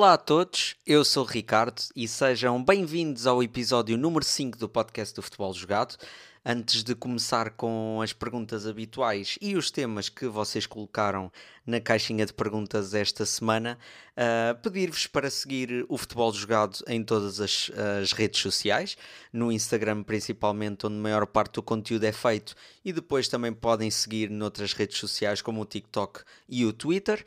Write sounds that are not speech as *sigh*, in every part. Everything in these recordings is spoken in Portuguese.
Olá a todos, eu sou Ricardo e sejam bem-vindos ao episódio número 5 do podcast do Futebol Jogado. Antes de começar com as perguntas habituais e os temas que vocês colocaram na caixinha de perguntas esta semana, uh, pedir-vos para seguir o Futebol Jogado em todas as, as, redes sociais, no Instagram principalmente, onde a maior parte do conteúdo é feito, e depois também podem seguir noutras redes sociais como o TikTok e o Twitter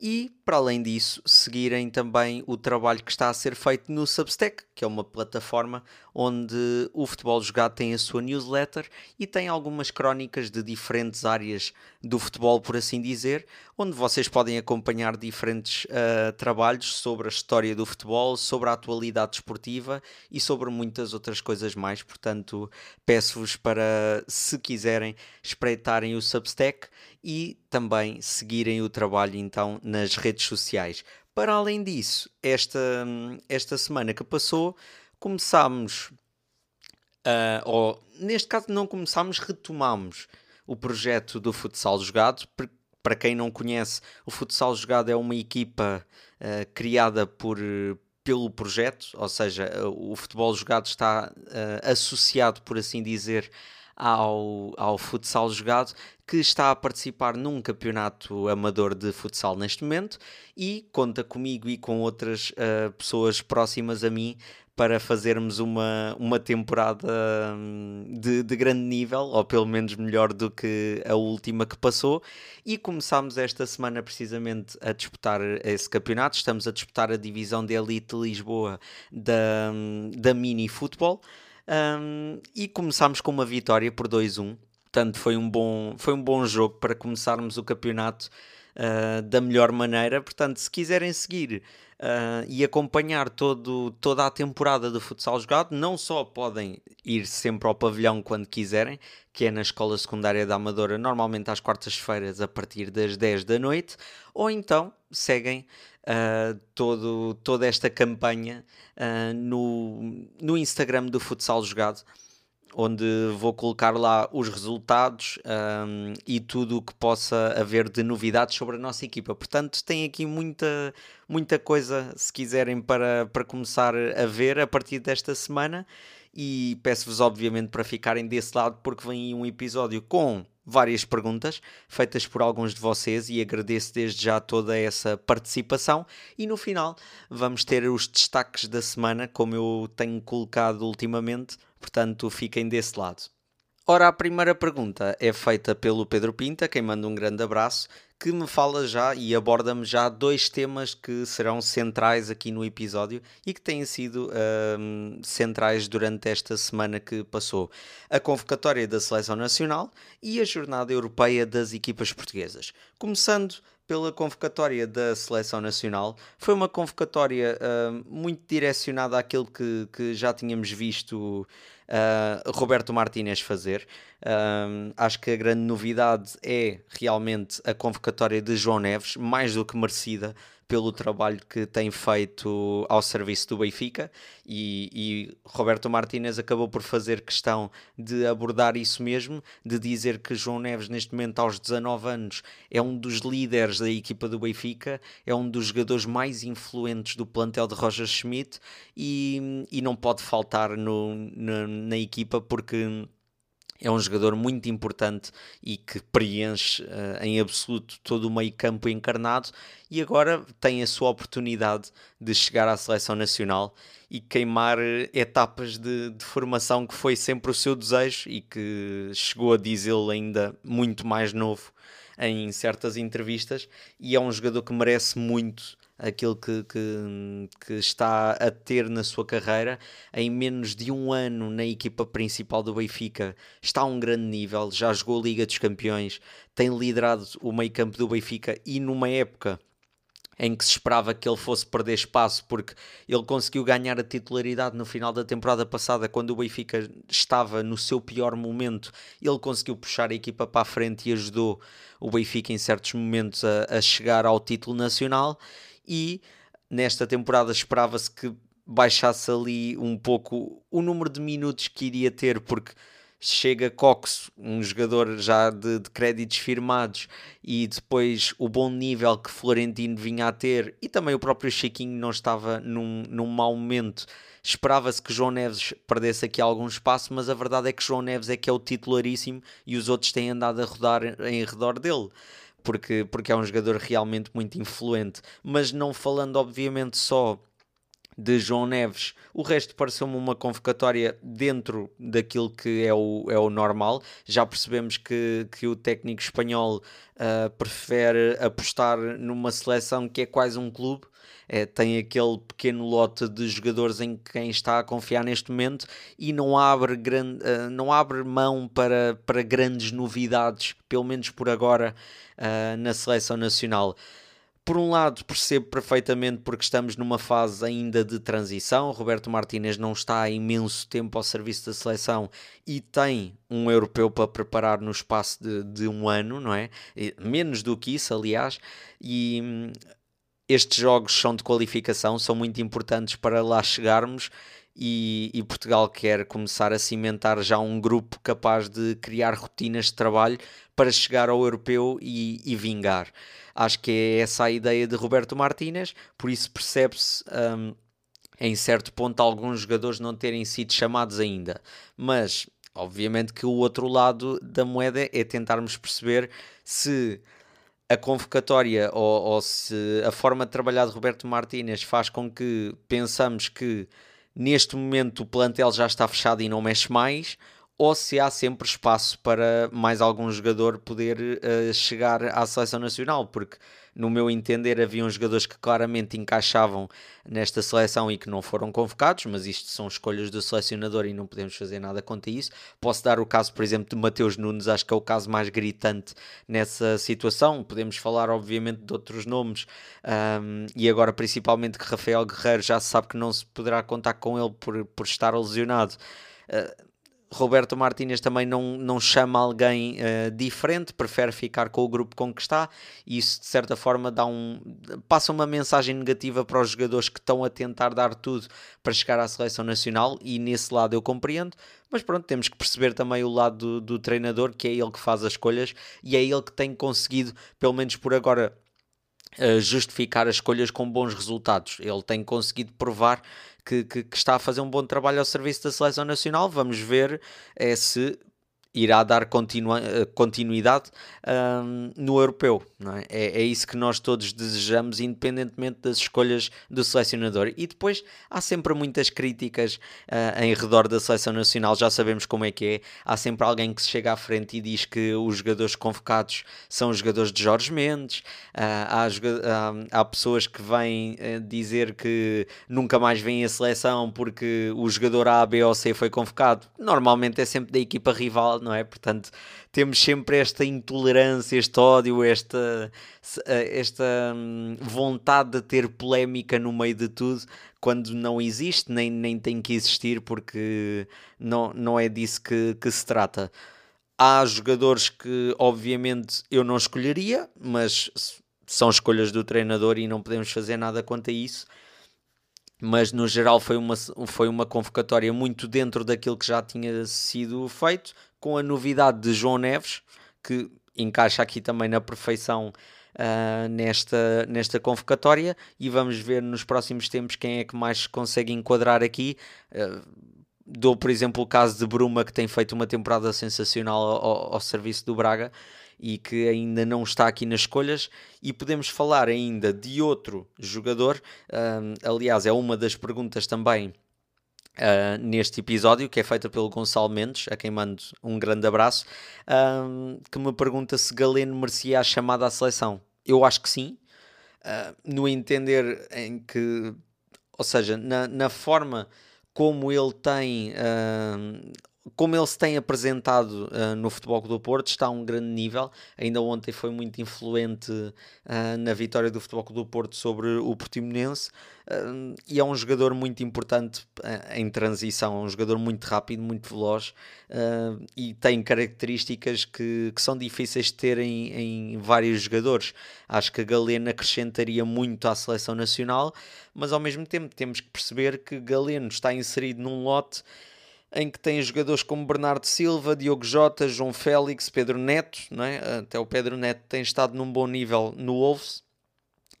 e, para além disso, seguirem também o trabalho que está a ser feito no Substack, que é uma plataforma onde o futebol jogado tem a sua newsletter e tem algumas crónicas de diferentes áreas do futebol, por assim dizer, onde vocês podem acompanhar diferentes uh, trabalhos sobre a história do futebol, sobre a atualidade esportiva e sobre muitas outras coisas mais. Portanto, peço-vos para, se quiserem, espreitarem o Substack e também seguirem o trabalho então nas redes sociais. Para além disso, esta, esta semana que passou, começámos, uh, ou neste caso não começámos, retomamos o projeto do futsal jogado. Para quem não conhece, o futsal jogado é uma equipa uh, criada por, pelo projeto, ou seja, o futebol jogado está uh, associado, por assim dizer, ao, ao futsal jogado, que está a participar num campeonato amador de futsal neste momento e conta comigo e com outras uh, pessoas próximas a mim para fazermos uma, uma temporada hum, de, de, grande nível, ou pelo menos melhor do que a última que passou. E começámos esta semana precisamente a disputar esse campeonato. Estamos a disputar a divisão de Elite Lisboa da, hum, da Mini Futebol. Um, e começámos com uma vitória por 2-1. Portanto, foi um, bom, foi um bom jogo para começarmos o campeonato uh, da melhor maneira. Portanto, se quiserem seguir uh, e acompanhar todo, toda a temporada do futsal jogado, não só podem ir sempre ao pavilhão quando quiserem, que é na Escola Secundária da Amadora, normalmente às quartas-feiras a partir das 10 da noite, ou então seguem uh, todo, toda esta campanha no, no Instagram do Futsal Jogado, onde vou colocar lá os resultados um, e tudo o que possa haver de novidades sobre a nossa equipa. Portanto, tem aqui muita, muita coisa, se quiserem, para, para começar a ver a partir desta semana. E peço-vos, obviamente, para ficarem desse lado, porque vem aí um episódio com várias perguntas feitas por alguns de vocês e agradeço desde já toda essa participação. E no final vamos ter os destaques da semana, como eu tenho colocado ultimamente, portanto fiquem desse lado. Ora, a primeira pergunta é feita pelo Pedro Pinta, quem manda um grande abraço, que me fala já e aborda-me já dois temas que serão centrais aqui no episódio e que têm sido um, centrais durante esta semana que passou: a convocatória da Seleção Nacional e a Jornada Europeia das Equipas Portuguesas. Começando pela convocatória da Seleção Nacional. Foi uma convocatória uh, muito direcionada àquilo que, que já tínhamos visto uh, Roberto Martínez fazer. Um, acho que a grande novidade é realmente a convocatória de João Neves, mais do que merecida pelo trabalho que tem feito ao serviço do Benfica e, e, Roberto Martínez acabou por fazer questão de abordar isso mesmo, de dizer que João Neves neste momento aos 19 anos é um dos líderes da equipa do Benfica, é um dos jogadores mais influentes do plantel de Roger Schmidt e, e não pode faltar no, na, na equipa porque é um jogador muito importante e que preenche uh, em absoluto todo o meio campo encarnado e agora tem a sua oportunidade de chegar à seleção nacional e queimar etapas de, de formação que foi sempre o seu desejo e que chegou a dizê-lo ainda muito mais novo em certas entrevistas e é um jogador que merece muito aquilo que, que, que, está a ter na sua carreira. Em menos de um ano na equipa principal do Benfica, está a um grande nível, já jogou a Liga dos Campeões, tem liderado o meio campo do Benfica e numa época em que se esperava que ele fosse perder espaço, porque ele conseguiu ganhar a titularidade no final da temporada passada, quando o Benfica estava no seu pior momento, ele conseguiu puxar a equipa para a frente e ajudou o Benfica em certos momentos a, a chegar ao título nacional e nesta temporada esperava-se que baixasse ali um pouco o número de minutos que iria ter, porque chega Cox, um jogador já de, de, créditos firmados, e depois o bom nível que Florentino vinha a ter, e também o próprio Chiquinho não estava num, num mau momento. Esperava-se que João Neves perdesse aqui algum espaço, mas a verdade é que João Neves é que é o titularíssimo e os outros têm andado a rodar em redor dele. Porque, porque é um jogador realmente muito influente. Mas não falando, obviamente, só de João Neves. O resto pareceu-me uma convocatória dentro daquilo que é o, é o normal. Já percebemos que, que o técnico espanhol uh, prefere apostar numa seleção que é quase um clube. É, tem aquele pequeno lote de jogadores em quem está a confiar neste momento e não abre, grande, uh, não abre mão para, para grandes novidades, pelo menos por agora, uh, na seleção nacional por um lado, percebo perfeitamente porque estamos numa fase ainda de transição. Roberto Martínez não está há imenso tempo ao serviço da seleção e tem um europeu para preparar no espaço de, de um ano, não é? Menos do que isso, aliás. E hum, estes jogos são de qualificação, são muito importantes para lá chegarmos. E, e, Portugal quer começar a cimentar já um grupo capaz de criar rotinas de trabalho para chegar ao europeu e, e vingar. Acho que é essa a ideia de Roberto Martínez, por isso percebe-se. Um, em certo ponto, alguns jogadores não terem sido chamados ainda, mas obviamente que o outro lado da moeda é tentarmos perceber se a convocatória ou, ou, se a forma de trabalhar de Roberto Martínez faz com que pensamos que neste momento o plantel já está fechado e não mexe mais, ou se há sempre espaço para mais algum jogador poder uh, chegar à seleção nacional, porque no meu entender haviam jogadores que claramente encaixavam nesta seleção e que não foram convocados, mas isto são escolhas do selecionador e não podemos fazer nada contra isso. Posso dar o caso, por exemplo, de Mateus Nunes, acho que é o caso mais gritante nessa situação. Podemos falar, obviamente, de outros nomes um, e agora principalmente que Rafael Guerreiro já sabe que não se poderá contar com ele por, por estar lesionado. Uh, Roberto Martínez também não, não chama alguém uh, diferente, prefere ficar com o grupo com que está, e isso de certa forma dá um, passa uma mensagem negativa para os jogadores que estão a tentar dar tudo para chegar à seleção nacional, e nesse lado eu compreendo, mas pronto, temos que perceber também o lado do, do treinador, que é ele que faz as escolhas, e é ele que tem conseguido, pelo menos por agora, uh, justificar as escolhas com bons resultados. Ele tem conseguido provar que, que, que, está a fazer um bom trabalho ao serviço da seleção nacional. Vamos ver é, se irá dar eh, continuidade um, no europeu. É? é? É, isso que nós todos desejamos, independentemente das escolhas do selecionador. E depois há sempre muitas críticas uh, em redor da seleção nacional, já sabemos como é que é. Há sempre alguém que se chega à frente e diz que os jogadores convocados são os jogadores de Jorge Mendes. Uh, há, uh, há, pessoas que vêm eh, dizer que nunca mais vêm a seleção porque o jogador A, B ou C foi convocado. Normalmente é sempre da equipa rival não é? Portanto, temos sempre esta intolerância, este ódio, esta, esta hum, vontade de ter polémica no meio de tudo, quando não existe, nem, nem tem que existir, porque não, não é disso que, que se trata. Há jogadores que, obviamente, eu não escolheria, mas são escolhas do treinador e não podemos fazer nada quanto a isso mas no geral foi uma, foi uma convocatória muito dentro daquilo que já tinha sido feito com a novidade de João Neves, que encaixa aqui também na perfeição uh, nesta, nesta convocatória, e vamos ver nos próximos tempos quem é que mais consegue enquadrar aqui. Uh, dou, por exemplo, o caso de Bruma, que tem feito uma temporada sensacional ao, ao serviço do Braga e que ainda não está aqui nas escolhas. E podemos falar ainda de outro jogador, um, ah, aliás, é uma das perguntas também Uh, neste episódio, que é feita pelo Gonçalo Mendes, a quem mando um grande abraço, uh, que me pergunta se Galeno merecia a chamada à seleção. Eu acho que sim, uh, no entender em que, ou seja, na, na forma como ele tem como ele se tem apresentado uh, no Futebol do Porto, está a um grande nível. Ainda ontem foi muito influente uh, na vitória do Futebol do Porto sobre o Portimonense. Uh, e é um jogador muito importante em transição, é um jogador muito rápido, muito veloz e tem características que, que são difíceis de ter em, em, vários jogadores. Acho que a Galeno acrescentaria muito à seleção nacional, mas ao mesmo tempo temos que perceber que Galeno está inserido num lote em que tem jogadores como Bernardo Silva, Diogo Jota, João Félix, Pedro Neto, não é? até o Pedro Neto tem estado num bom nível no Wolves.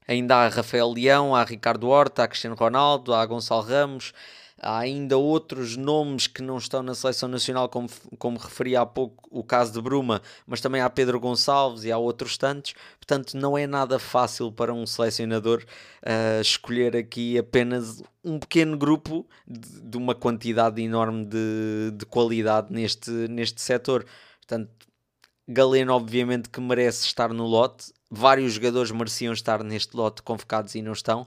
Ainda há Rafael Leão, há Ricardo Horta, há Cristiano Ronaldo, há Gonçalo Ramos, há ainda outros nomes que não estão na seleção nacional, como, como referi há pouco o caso de Bruma, mas também há Pedro Gonçalves e há outros tantos. Portanto, não é nada fácil para um selecionador uh, escolher aqui apenas um pequeno grupo de, de uma quantidade enorme de, de qualidade neste, neste setor. Portanto, Galeno, obviamente, que merece estar no lote. Vários jogadores mereciam estar neste lote convocados e não estão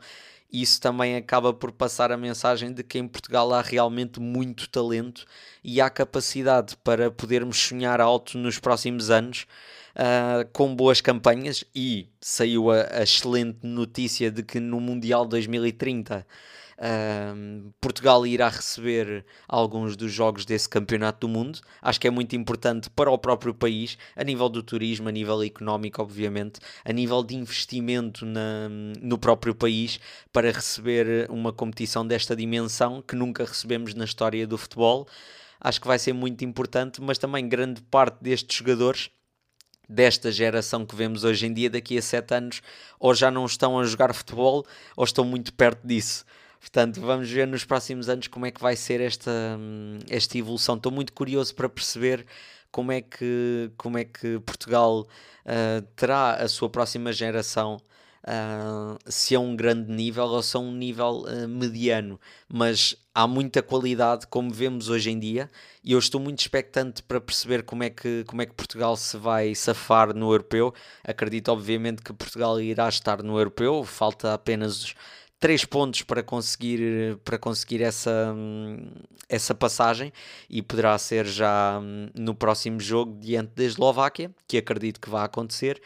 isso também acaba por passar a mensagem de que em Portugal há realmente muito talento e há capacidade para podermos sonhar alto nos próximos anos uh, com boas campanhas. E saiu a, a excelente notícia de que no Mundial 2030 Uh, Portugal irá receber alguns dos jogos desse campeonato do mundo. Acho que é muito importante para o próprio país, a nível do turismo, a nível económico, obviamente, a nível de investimento na, no próprio país, para receber uma competição desta dimensão que nunca recebemos na história do futebol. Acho que vai ser muito importante, mas também grande parte destes jogadores desta geração que vemos hoje em dia, daqui a sete anos, ou já não estão a jogar futebol, ou estão muito perto disso. Portanto, vamos ver nos próximos anos como é que vai ser esta, esta evolução. Estou muito curioso para perceber como é que, como é que Portugal uh, terá a sua próxima geração. Uh, se é um grande nível ou se é um nível uh, mediano, mas há muita qualidade, como vemos hoje em dia, e eu estou muito expectante para perceber como é que, como é que Portugal se vai safar no europeu. Acredito, obviamente, que Portugal irá estar no europeu, falta apenas 3 pontos para conseguir, para conseguir essa, essa passagem e poderá ser já hum, no próximo jogo diante da Eslováquia, que acredito que vai acontecer.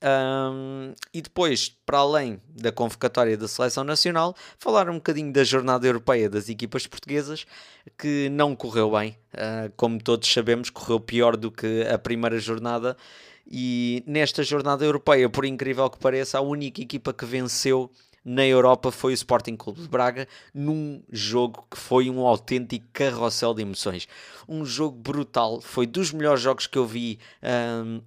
Um, e depois, para além da convocatória da seleção nacional, falar um bocadinho da jornada europeia das equipas portuguesas, que não correu bem. Uh, como todos sabemos, correu pior do que a primeira jornada. E nesta jornada europeia, por incrível que pareça, a única equipa que venceu na Europa foi o Sporting Clube de Braga, num jogo que foi um autêntico carrossel de emoções. Um jogo brutal, foi dos melhores jogos que eu vi. Um,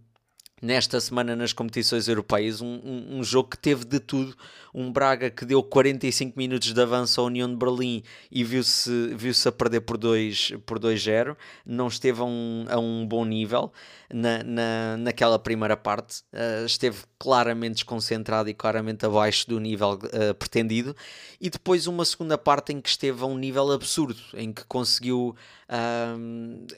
nesta semana nas competições europeias, um, um, um, jogo que teve de tudo, um Braga que deu 45 minutos de avanço à União de Berlim e viu-se viu -se a perder por 2-0, por não esteve a um, a um bom nível na, na, naquela primeira parte, uh, esteve claramente desconcentrado e claramente abaixo do nível uh, pretendido, e depois uma segunda parte em que esteve a um nível absurdo, em que conseguiu,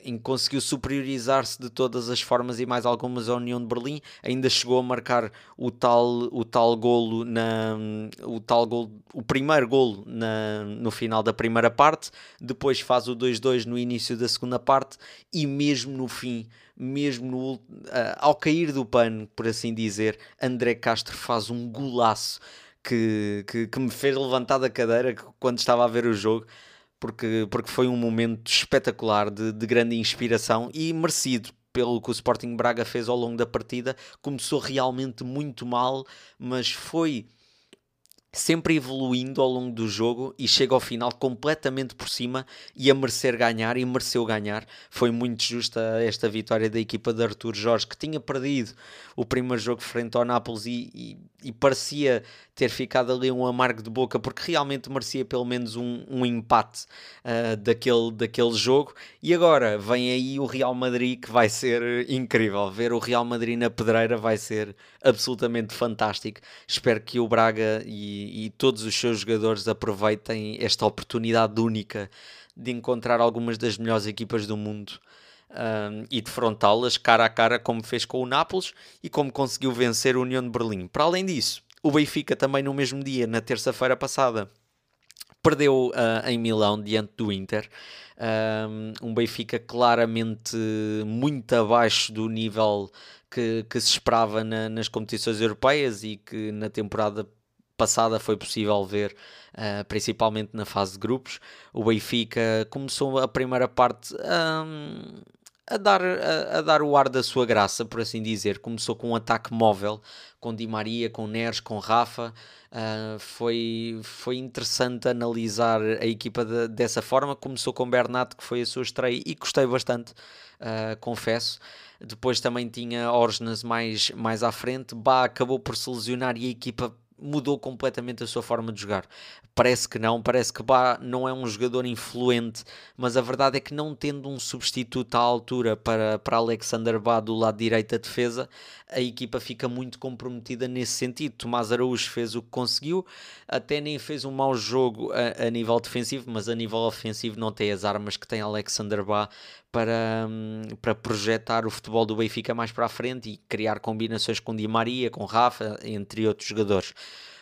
em que conseguiu superiorizar-se de todas as formas e mais algumas à União de Berlim, ainda chegou a marcar o tal, o tal golo, na, o, tal golo o primeiro golo na, no final da primeira parte, depois faz o 2-2 no início da segunda parte, e mesmo no fim mesmo no, uh, ao cair do pano, por assim dizer, André Castro faz um golaço que, que, que, me fez levantar da cadeira quando estava a ver o jogo, porque, porque foi um momento espetacular, de, de grande inspiração e merecido pelo que o Sporting Braga fez ao longo da partida. Começou realmente muito mal, mas foi sempre evoluindo ao longo do jogo e chega ao final completamente por cima e a merecer ganhar e mereceu ganhar. Foi muito justa esta vitória da equipa de Artur Jorge que tinha perdido o primeiro jogo frente ao Nápoles e, e, e parecia ter ficado ali um amargo de boca porque realmente merecia pelo menos um, um empate uh, daquele, daquele jogo. E agora vem aí o Real Madrid que vai ser incrível. Ver o Real Madrid na pedreira vai ser absolutamente fantástico. Espero que o Braga e e, todos os seus jogadores aproveitem esta oportunidade única de encontrar algumas das melhores equipas do mundo um, e defrontá-las cara a cara, como fez com o Nápoles e como conseguiu vencer a União de Berlim. Para além disso, o Benfica também no mesmo dia, na terça-feira passada, perdeu uh, em Milão diante do Inter. Um, um Benfica claramente muito abaixo do nível que, que se esperava na, nas competições europeias e que na temporada passada foi possível ver, uh, principalmente na fase de grupos. O Benfica começou a primeira parte um, a dar, a, a, dar o ar da sua graça, por assim dizer. Começou com um ataque móvel, com Di Maria, com Neres, com Rafa. Uh, foi, foi interessante analisar a equipa de, dessa forma. Começou com Bernat, que foi a sua estreia, e gostei bastante, uh, confesso. Depois também tinha Orsnes mais, mais à frente. Bá acabou por se lesionar e a equipa mudou completamente a sua forma de jogar. Parece que não, parece que Bá não é um jogador influente, mas a verdade é que não tendo um substituto à altura para, para Alexander Bá do lado direito da defesa, a equipa fica muito comprometida nesse sentido. Tomás Araújo fez o que conseguiu, até nem fez um mau jogo a, a nível defensivo, mas a nível ofensivo não tem as armas que tem Alexander Bá para, para projetar o futebol do Benfica mais para a frente e criar combinações com Di Maria, com Rafa, entre outros jogadores.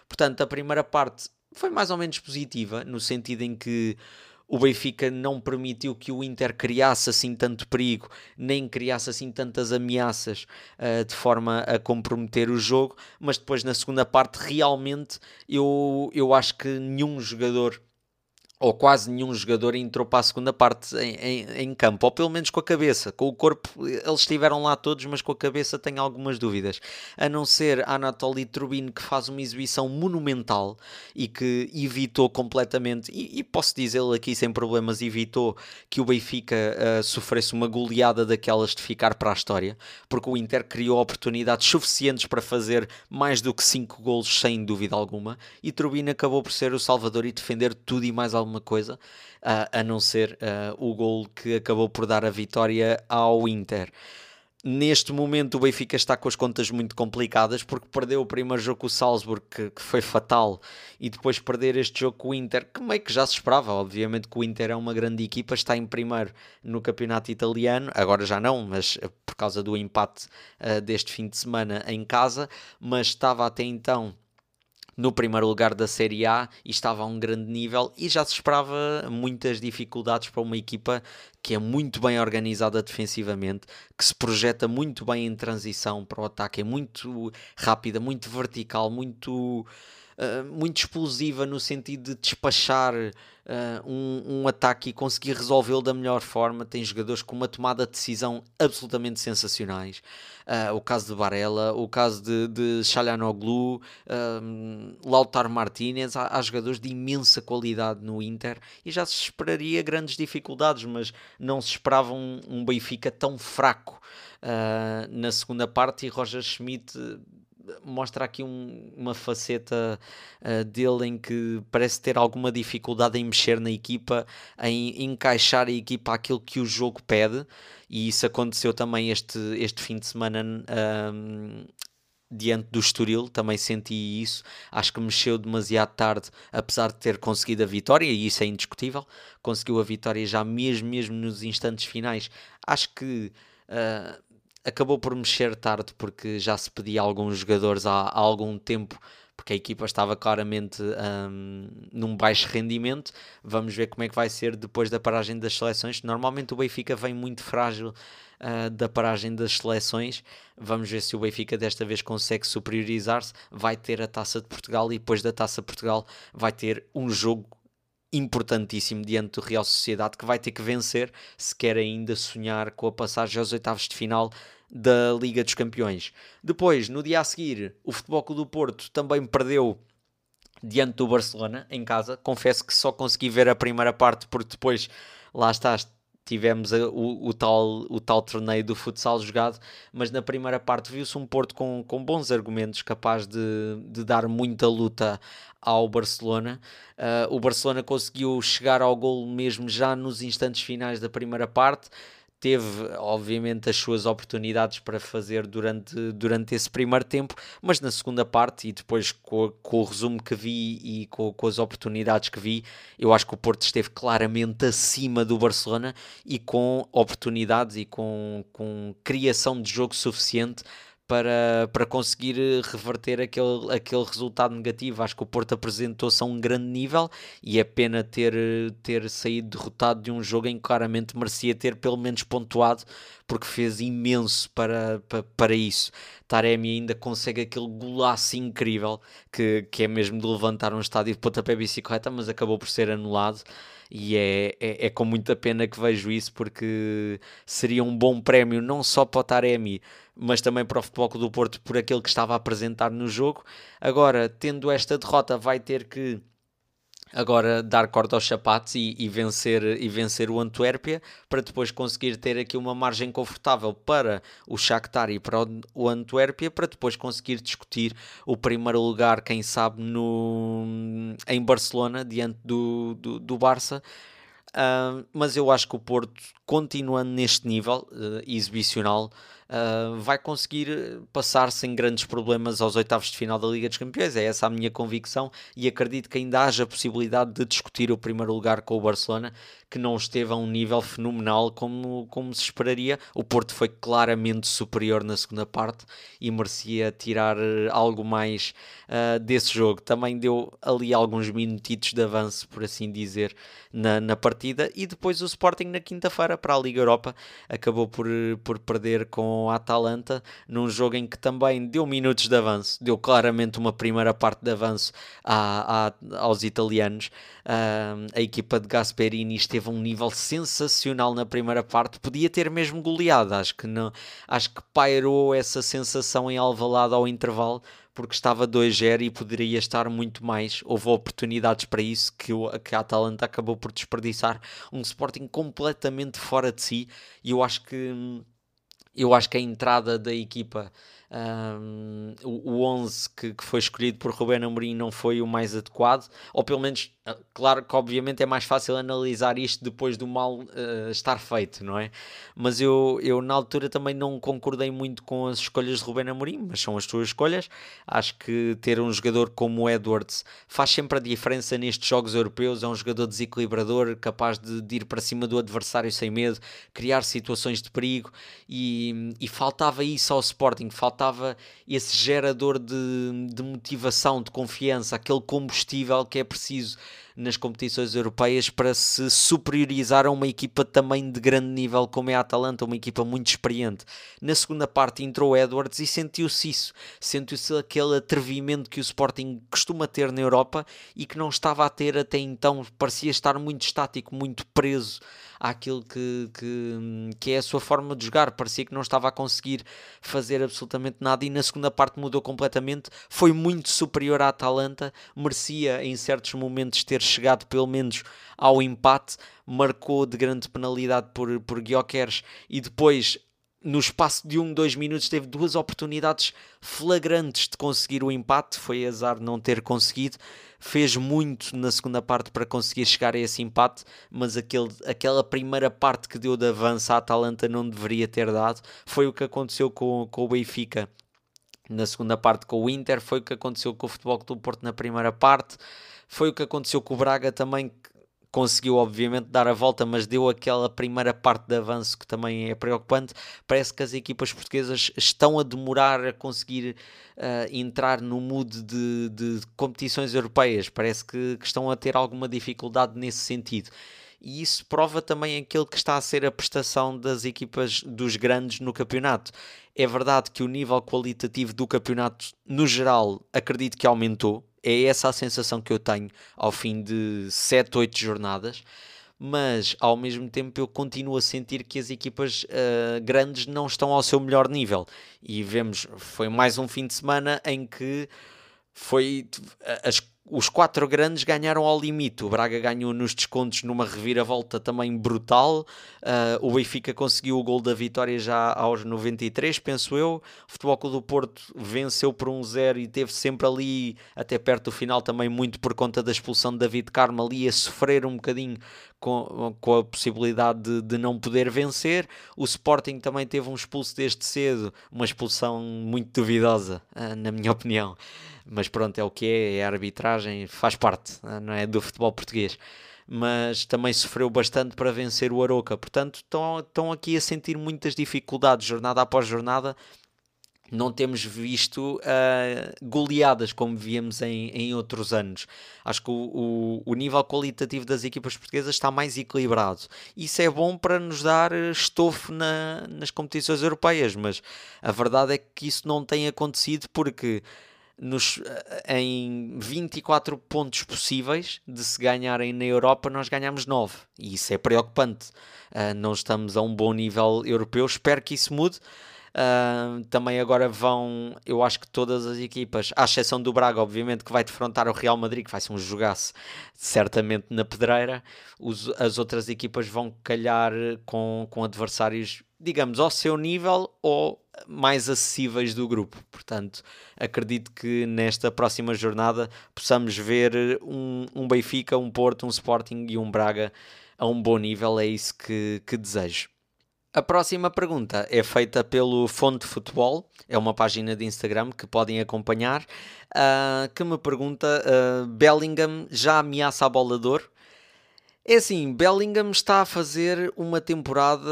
Portanto, a primeira parte foi mais ou menos positiva, no sentido em que o Benfica não permitiu que o Inter criasse assim tanto perigo, nem criasse assim tantas ameaças uh, de forma a comprometer o jogo, mas depois na segunda parte realmente eu, eu acho que nenhum jogador ou quase nenhum jogador entrou para a segunda parte em, em, em, campo, ou pelo menos com a cabeça. Com o corpo, eles estiveram lá todos, mas com a cabeça tenho algumas dúvidas. A não ser Anatoly Trubin, que faz uma exibição monumental e que evitou completamente, e, e posso dizê-lo aqui sem problemas, evitou que o Benfica uh, sofresse uma goleada daquelas de ficar para a história, porque o Inter criou oportunidades suficientes para fazer mais do que 5 golos, sem dúvida alguma, e Trubin acabou por ser o salvador e defender tudo e mais alguma alguma coisa, uh, a não ser uh, o gol que acabou por dar a vitória ao Inter. Neste momento o Benfica está com as contas muito complicadas porque perdeu o primeiro jogo com o Salzburg, que, que, foi fatal, e depois perder este jogo com o Inter, que meio que já se esperava. Obviamente que o Inter é uma grande equipa, está em primeiro no campeonato italiano, agora já não, mas por causa do empate uh, deste fim de semana em casa, mas estava até então no primeiro lugar da Série A e estava a um grande nível e já se esperava muitas dificuldades para uma equipa que é muito bem organizada defensivamente, que se projeta muito bem em transição para o ataque, é muito rápida, muito vertical, muito uh, muito explosiva no sentido de despachar uh, um, um, ataque e conseguir resolvê-lo da melhor forma. Tem jogadores com uma tomada de decisão absolutamente sensacionais. Uh, o caso de Varela, o caso de, de Chalanoglu, Lautaro Martinez. Há, há, jogadores de imensa qualidade no Inter e já se esperaria grandes dificuldades, mas não se esperava um, um Benfica tão fraco. Na segunda parte e Roger Schmidt mostra aqui um, uma faceta uh, dele em que parece ter alguma dificuldade em mexer na equipa, em encaixar a equipa àquilo que o jogo pede, e isso aconteceu também este, este fim de semana. Um, diante do Estoril, também senti isso. Acho que mexeu demasiado tarde, apesar de ter conseguido a vitória, e isso é indiscutível. Conseguiu a vitória já mesmo, mesmo nos instantes finais. Acho que uh, acabou por mexer tarde porque já se pedia alguns jogadores há, há algum tempo porque a equipa estava claramente um, num baixo rendimento. Vamos ver como é que vai ser depois da paragem das seleções. Normalmente o Benfica vem muito frágil uh, da paragem das seleções. Vamos ver se o Benfica desta vez consegue superiorizar-se. Vai ter a taça de Portugal e depois da taça de Portugal vai ter um jogo importantíssimo diante do Real Sociedade que vai ter que vencer se quer ainda sonhar com a passagem aos oitavos de final da Liga dos Campeões. Depois, no dia a seguir, o Futebol Clube do Porto também perdeu diante do Barcelona em casa. Confesso que só consegui ver a primeira parte porque depois lá está tivemos o, o, tal, o tal torneio do futsal jogado, mas na primeira parte viu-se um Porto com, com bons argumentos, capaz de, de dar muita luta ao Barcelona. Uh, o Barcelona conseguiu chegar ao gol mesmo já nos instantes finais da primeira parte teve obviamente as suas oportunidades para fazer durante, durante esse primeiro tempo, mas na segunda parte e depois com, com o resumo que vi e com, com, as oportunidades que vi, eu acho que o Porto esteve claramente acima do Barcelona e com oportunidades e com, com criação de jogo suficiente para, para conseguir reverter aquele, aquele resultado negativo. Acho que o Porto apresentou-se a um grande nível e é pena ter, ter saído derrotado de um jogo em que claramente merecia ter pelo menos pontuado, porque fez imenso para, para, para isso. Taremi ainda consegue aquele golaço incrível que, que é mesmo de levantar um estádio de pontapé bicicleta, mas acabou por ser anulado e é, é, é, com muita pena que vejo isso porque seria um bom prémio não só para o Taremi, mas também para o Futebol do Porto por aquele que estava a apresentar no jogo. Agora, tendo esta derrota, vai ter que agora dar corda aos sapatos e, e, vencer, e vencer o Antuérpia para depois conseguir ter aqui uma margem confortável para o Shakhtar e para o, Antuérpia para depois conseguir discutir o primeiro lugar, quem sabe, no, em Barcelona, diante do, do, do Barça. Uh, mas eu acho que o Porto, continuando neste nível uh, exibicional, uh, vai conseguir passar sem grandes problemas aos oitavos de final da Liga dos Campeões. É essa a minha convicção e acredito que ainda haja possibilidade de discutir o primeiro lugar com o Barcelona, que não esteve a um nível fenomenal como, como se esperaria. O Porto foi claramente superior na segunda parte e merecia tirar eh, algo mais uh, desse jogo. Também deu ali alguns minutitos de avanço, por assim dizer, na, na partida. E depois o Sporting na quinta-feira para a Liga Europa acabou por, por perder com a Atalanta num jogo em que também deu minutos de avanço, deu claramente uma primeira parte de avanço a, a, aos italianos. Uh, a equipa de Gasperini esteve a um nível sensacional na primeira parte, podia ter mesmo goleado, acho que não, acho que pairou essa sensação em Alvalade ao intervalo, porque estava 2-0 e poderia estar muito mais. Houve oportunidades para isso que, o, que a Atalanta acabou por desperdiçar. Um Sporting completamente fora de si e eu acho que eu acho que a entrada da equipa um, o, 11 que, que, foi escolhido por Rubén Amorim não foi o mais adequado, ou pelo menos, ah, claro que obviamente é mais fácil analisar isto depois do mal uh, estar feito, não é? Mas eu, eu na altura também não concordei muito com as escolhas de Rubén Amorim, mas são as suas escolhas. Acho que ter um jogador como o Edwards faz sempre a diferença nestes jogos europeus. É um jogador desequilibrador, capaz de, de ir para cima do adversário sem medo, criar situações de perigo e, e faltava isso ao Sporting. Faltava faltava esse gerador de, de motivação, de confiança, aquele combustível que é preciso nas competições europeias para se superiorizar a uma equipa também de grande nível como é a Atalanta, uma equipa muito experiente. Na segunda parte entrou Edwards e sentiu-se isso, sentiu-se aquele atrevimento que o Sporting costuma ter na Europa e que não estava a ter até então, parecia estar muito estático, muito preso àquilo que, que, que é a sua forma de jogar. Parecia que não estava a conseguir fazer absolutamente nada e na segunda parte mudou completamente. Foi muito superior à Atalanta, merecia em certos momentos ter chegado pelo menos ao empate, marcou de grande penalidade por, por Guioqueres e depois no espaço de um, dois minutos teve duas oportunidades flagrantes de conseguir o empate, foi azar não ter conseguido, fez muito na segunda parte para conseguir chegar a esse empate, mas aquele, aquela primeira parte que deu de avanço à Atalanta não deveria ter dado, foi o que aconteceu com, com o Benfica na segunda parte com o Inter, foi o que aconteceu com o Futebol do Porto na primeira parte, foi o que aconteceu com o Braga também, conseguiu obviamente dar a volta, mas deu aquela primeira parte de avanço que também é preocupante. Parece que as equipas portuguesas estão a demorar a conseguir uh, entrar no mood de, de, competições europeias, parece que, que estão a ter alguma dificuldade nesse sentido e isso prova também aquilo que está a ser a prestação das equipas dos grandes no campeonato. É verdade que o nível qualitativo do campeonato, no geral, acredito que aumentou, é essa a sensação que eu tenho ao fim de 7, 8 jornadas. Mas ao mesmo tempo eu continuo a sentir que as equipas uh, grandes não estão ao seu melhor nível. E vemos, foi mais um fim de semana em que foi as os quatro grandes ganharam ao limite. O Braga ganhou nos descontos numa reviravolta também brutal. Uh, o Benfica conseguiu o gol da vitória já aos 93, penso eu. O Futebol Clube do Porto venceu por 1-0 e teve sempre ali, até perto do final, também muito por conta da expulsão de David Carmo, ali a sofrer um bocadinho com, com a possibilidade de, de não poder vencer. O Sporting também teve um expulso desde cedo, uma expulsão muito duvidosa, uh, na minha opinião mas pronto, é o que é, é a arbitragem, faz parte, não é, do futebol português. Mas também sofreu bastante para vencer o Aroca, portanto estão, aqui a sentir muitas dificuldades, jornada após jornada, não temos visto uh, goleadas como víamos em, em outros anos. Acho que o, o, o, nível qualitativo das equipas portuguesas está mais equilibrado. Isso é bom para nos dar estofo na, nas competições europeias, mas a verdade é que isso não tem acontecido porque nos, eh, em 24 pontos possíveis de se ganharem na Europa, nós ganhamos 9. E isso é preocupante. Uh, não estamos a um bom nível europeu. Espero que isso mude. Uh, também agora vão, eu acho que todas as equipas, à exceção do Braga, obviamente, que vai defrontar o Real Madrid, que vai ser um jogaço certamente na pedreira, os, as outras equipas vão calhar com, com adversários, digamos, ao seu nível ou mais acessíveis do grupo. Portanto, acredito que nesta próxima jornada possamos ver um, um Benfica, um Porto, um Sporting e um Braga a um bom nível. É isso que, que desejo. A próxima pergunta é feita pelo Fonte Futebol, é uma página de Instagram que podem acompanhar, uh, que me pergunta: uh, Bellingham já ameaça a bola de ouro? É assim, Bellingham está a fazer uma temporada.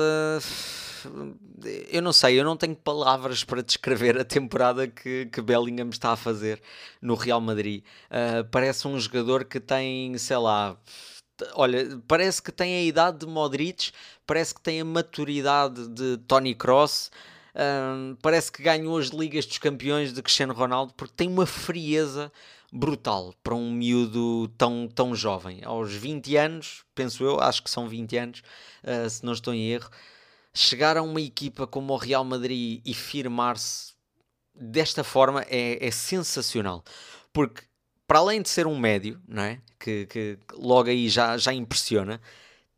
Eu não sei, eu não tenho palavras para descrever a temporada que, que Bellingham está a fazer no Real Madrid. Uh, parece um jogador que tem, sei lá, olha, parece que tem a idade de Modric, parece que tem a maturidade de Tony Cross, um, parece que ganhou as Ligas dos Campeões de Cristiano Ronaldo, porque tem uma frieza brutal para um miúdo tão, tão jovem. Aos 20 anos, penso eu, acho que são 20 anos, uh, se não estou em erro, chegar a uma equipa como o Real Madrid e firmar-se desta forma é, é sensacional. Porque para além de ser um médio, não é? que, que logo aí já, já impressiona,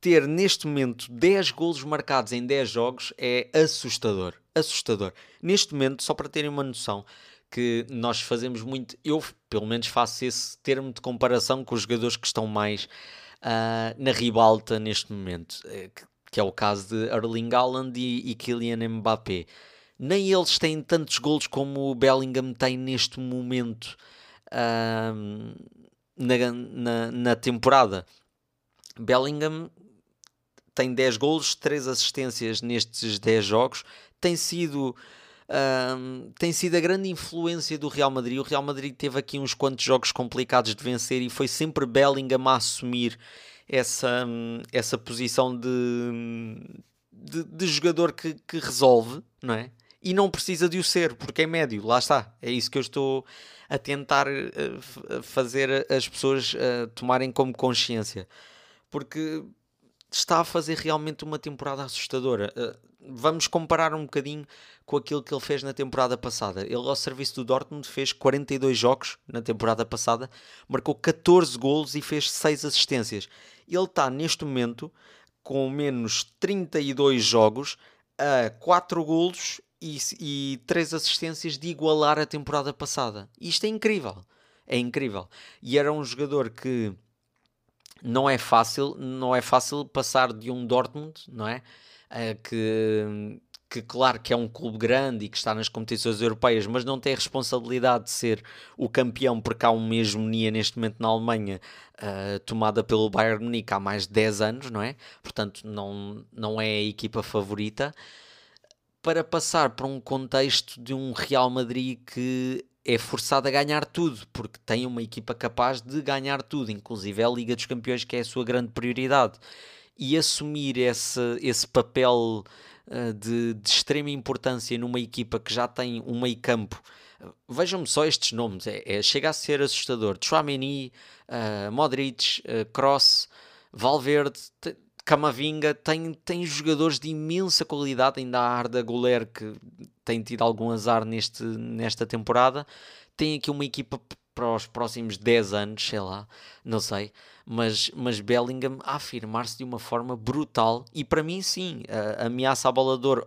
ter neste momento 10 golos marcados em 10 jogos é assustador. Assustador. Neste momento, só para terem uma noção, que nós fazemos muito, eu pelo menos faço esse termo de comparação com os jogadores que estão mais uh, na ribalta neste momento, eh, que, é o caso de Erling Haaland e, e Kylian Mbappé. Nem eles têm tantos golos como o Bellingham tem neste momento. Uh, na, na, na temporada. Bellingham tem 10 golos, 3 assistências nestes 10 jogos. Tem sido, um, tem sido a grande influência do Real Madrid. O Real Madrid teve aqui uns quantos jogos complicados de vencer e foi sempre Bellingham a assumir essa, essa posição de, de, de jogador que, que resolve, não é? E não precisa de o ser, porque é médio, lá está. É isso que eu estou a tentar uh, fazer as pessoas uh, tomarem como consciência. Porque está a fazer realmente uma temporada assustadora. Uh, vamos comparar um bocadinho com aquilo que ele fez na temporada passada. Ele, ao serviço do Dortmund, fez 42 jogos na temporada passada, marcou 14 golos e fez 6 assistências. Ele está neste momento com menos 32 jogos a 4 golos e, e três assistências de igualar a temporada passada. Isto é incrível. É incrível. E era um jogador que não é fácil, não é fácil passar de um Dortmund, não é? Que, que claro que é um clube grande e que está nas competições europeias, mas não tem a responsabilidade de ser o campeão, porque há uma hegemonia neste momento na Alemanha uh, tomada pelo Bayern Munique há mais de 10 anos, não é? Portanto, não, não é a equipa favorita para passar para um contexto de um Real Madrid que é forçado a ganhar tudo, porque tem uma equipa capaz de ganhar tudo, inclusive é a Liga dos Campeões, que é a sua grande prioridade. E assumir esse, esse papel de, de, extrema importância numa equipa que já tem um meio campo. Uh, Vejam-me só estes nomes, é, é, chega a ser assustador. Chouameni, uh, Modric, Kroos, Valverde, Camavinga tem, tem jogadores de imensa qualidade, ainda a Arda Goler que tem tido algum azar neste, nesta temporada. Tem aqui uma equipa para os próximos 10 anos, sei lá, não sei, mas, mas Bellingham a afirmar-se de uma forma brutal e para mim sim, ameaça a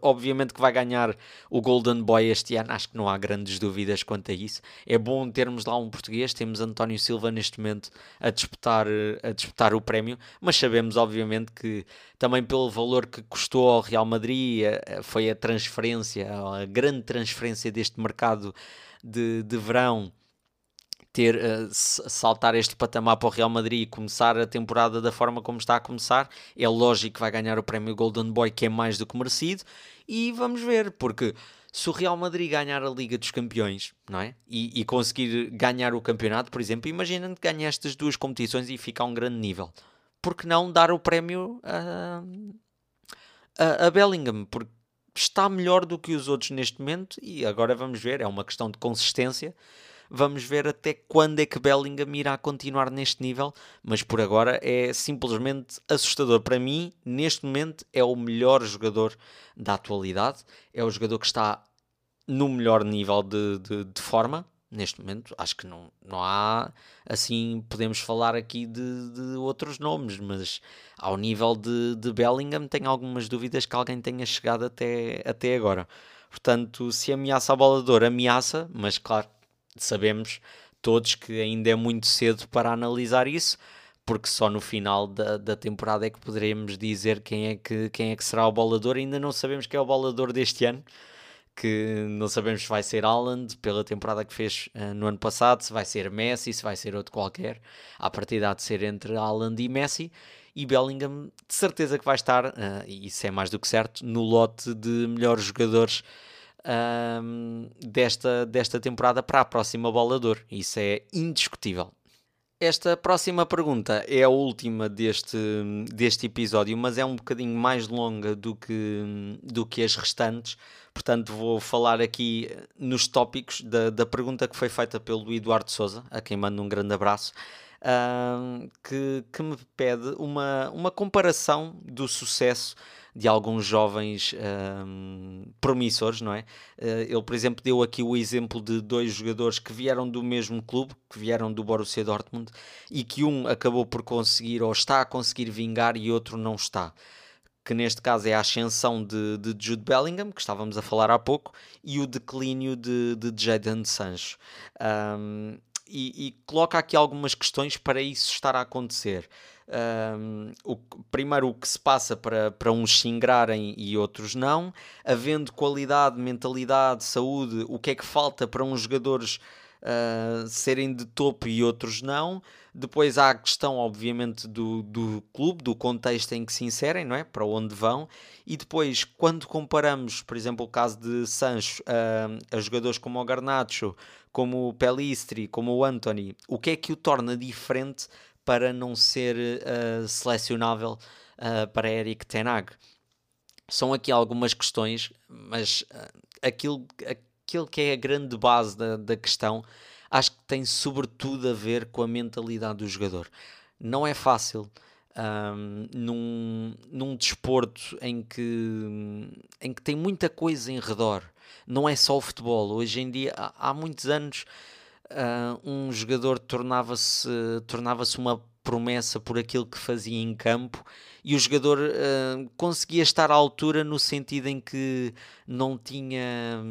obviamente que vai ganhar o Golden Boy este ano, acho que não há grandes dúvidas quanto a isso. É bom termos lá um português, temos António Silva neste momento a disputar, a disputar o prémio, mas sabemos obviamente que também pelo valor que custou ao Real Madrid, foi a transferência, a grande transferência deste mercado de, de verão ter uh, saltar este patamar para o Real Madrid e começar a temporada da forma como está a começar, é lógico que vai ganhar o prémio Golden Boy, que é mais do que merecido, e vamos ver, porque se o Real Madrid ganhar a Liga dos Campeões, não é? E, e conseguir ganhar o campeonato, por exemplo, imagina que ganha estas duas competições e fica a um grande nível. Por que não dar o prémio a, a, a Bellingham? Porque está melhor do que os outros neste momento e agora vamos ver, é uma questão de consistência Vamos ver até quando é que Bellingham irá continuar neste nível, mas por agora é simplesmente assustador. Para mim, neste momento, é o melhor jogador da atualidade, é o jogador que está no melhor nível de, de, de forma neste momento. Acho que não, não há assim, podemos falar aqui de, de outros nomes, mas ao nível de, de Bellingham, tenho algumas dúvidas que alguém tenha chegado até, até agora. Portanto, se ameaça a bola de ameaça, mas claro, sabemos todos que ainda é muito cedo para analisar isso, porque só no final da, da temporada é que poderemos dizer quem é que, quem é que será o bolador. Ainda não sabemos quem é o bolador deste ano, que não sabemos se vai ser Haaland pela temporada que fez uh, no ano passado, se vai ser Messi, se vai ser outro qualquer. A partida de ser entre Haaland e Messi. E Bellingham, de certeza que vai estar, uh, isso é mais do que certo, no lote de melhores jogadores uh, desta, desta temporada para a próxima bola de ouro. Isso é indiscutível. Esta próxima pergunta é a última deste, deste episódio, mas é um bocadinho mais longa do que, do que as restantes. Portanto, vou falar aqui nos tópicos da, da pergunta que foi feita pelo Eduardo Souza, a quem mando um grande abraço, uh, que, que me pede uma, uma comparação do sucesso de alguns jovens um, promissores, não é? Uh, ele, por exemplo, deu aqui o exemplo de dois jogadores que vieram do mesmo clube, que vieram do Borussia Dortmund, e que um acabou por conseguir ou está a conseguir vingar e outro não está. Que neste caso é a ascensão de, de Jude Bellingham, que estávamos a falar há pouco, e o declínio de, de Jadon Sancho. Um, e, e coloca aqui algumas questões para isso estar a acontecer. Um, o, primeiro, o que se passa para, para uns se ingrarem e outros não, havendo qualidade, mentalidade, saúde, o que é que falta para uns jogadores uh, serem de topo e outros não. Depois há a questão, obviamente, do, do clube, do contexto em que se inserem, não é? Para onde vão. E depois, quando comparamos, por exemplo, o caso de Sancho uh, a jogadores como o Garnacho, como o Pelistri, como o Anthony, o que é que o torna diferente para não ser uh, selecionável uh, para Eric Tenag. São aqui algumas questões, mas uh, aquilo, aquilo que é a grande base da, da questão acho que tem sobretudo a ver com a mentalidade do jogador. Não é fácil. Um, num, num desporto em que, em que tem muita coisa em redor, não é só o futebol. Hoje em dia, há, há muitos anos, uh, um jogador tornava-se tornava uma promessa por aquilo que fazia em campo e o jogador uh, conseguia estar à altura no sentido em que não tinha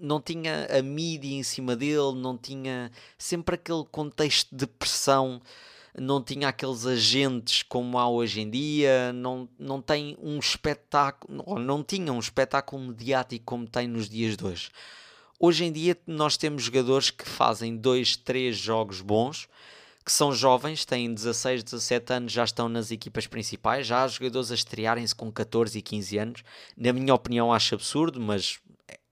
não tinha a mídia em cima dele, não tinha sempre aquele contexto de pressão, não tinha aqueles agentes como há hoje em dia, não, não tem um espetáculo, não, não tinha um espetáculo mediático como tem nos dias de hoje. Hoje em dia nós temos jogadores que fazem dois, três jogos bons, que são jovens, têm 16, 17 anos, já estão nas equipas principais, já há jogadores a estrearem-se com 14 e 15 anos. Na minha opinião, acho absurdo, mas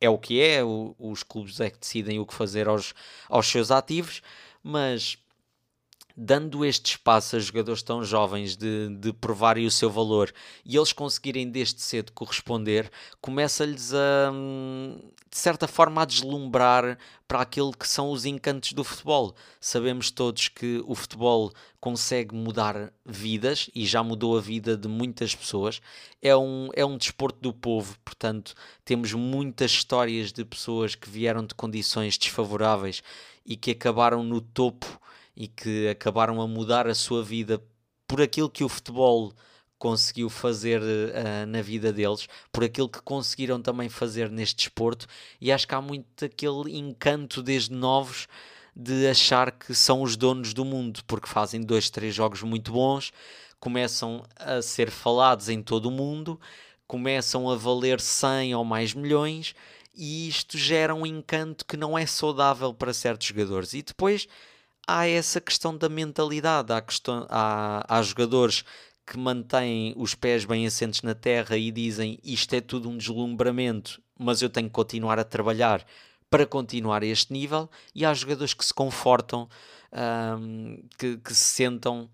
é o que é, os clubes é que decidem o que fazer aos, aos seus ativos, mas dando este espaço a jogadores tão jovens de, de provarem o seu valor e eles conseguirem desde cedo corresponder, começa-lhes a, de certa forma, a deslumbrar para aquilo que são os encantos do futebol. Sabemos todos que o futebol consegue mudar vidas e já mudou a vida de muitas pessoas. É um, é um desporto do povo, portanto, temos muitas histórias de pessoas que vieram de condições desfavoráveis e que acabaram no topo e que acabaram a mudar a sua vida por aquilo que o futebol conseguiu fazer uh, na vida deles, por aquilo que conseguiram também fazer neste desporto, e acho que há muito aquele encanto desde novos de achar que são os donos do mundo, porque fazem dois, três jogos muito bons, começam a ser falados em todo o mundo, começam a valer 100 ou mais milhões, e isto gera um encanto que não é saudável para certos jogadores. E depois há essa questão da mentalidade. Há, questão, há, há jogadores que mantêm os pés bem assentes na terra e dizem isto é tudo um deslumbramento, mas eu tenho que continuar a trabalhar para continuar a este nível. E há jogadores que se confortam, um, que, que se sentam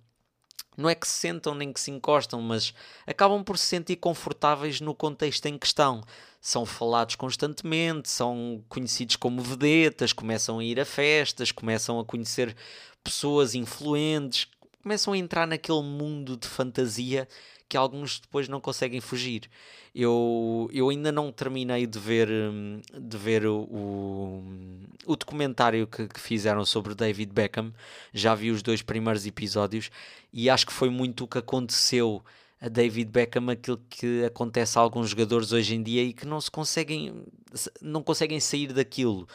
não é que se sentam nem que se encostam, mas acabam por se sentir confortáveis no contexto em questão. São falados constantemente, são conhecidos como vedetas, começam a ir a festas, começam a conhecer pessoas influentes, começam a entrar naquele mundo de fantasia que alguns depois não conseguem fugir. Eu, eu ainda não terminei de ver, hum, de ver o, o, o documentário que, que, fizeram sobre David Beckham. Já vi os dois primeiros episódios e acho que foi muito o que aconteceu a David Beckham aquilo que acontece a alguns jogadores hoje em dia e que não se conseguem não conseguem sair daquilo.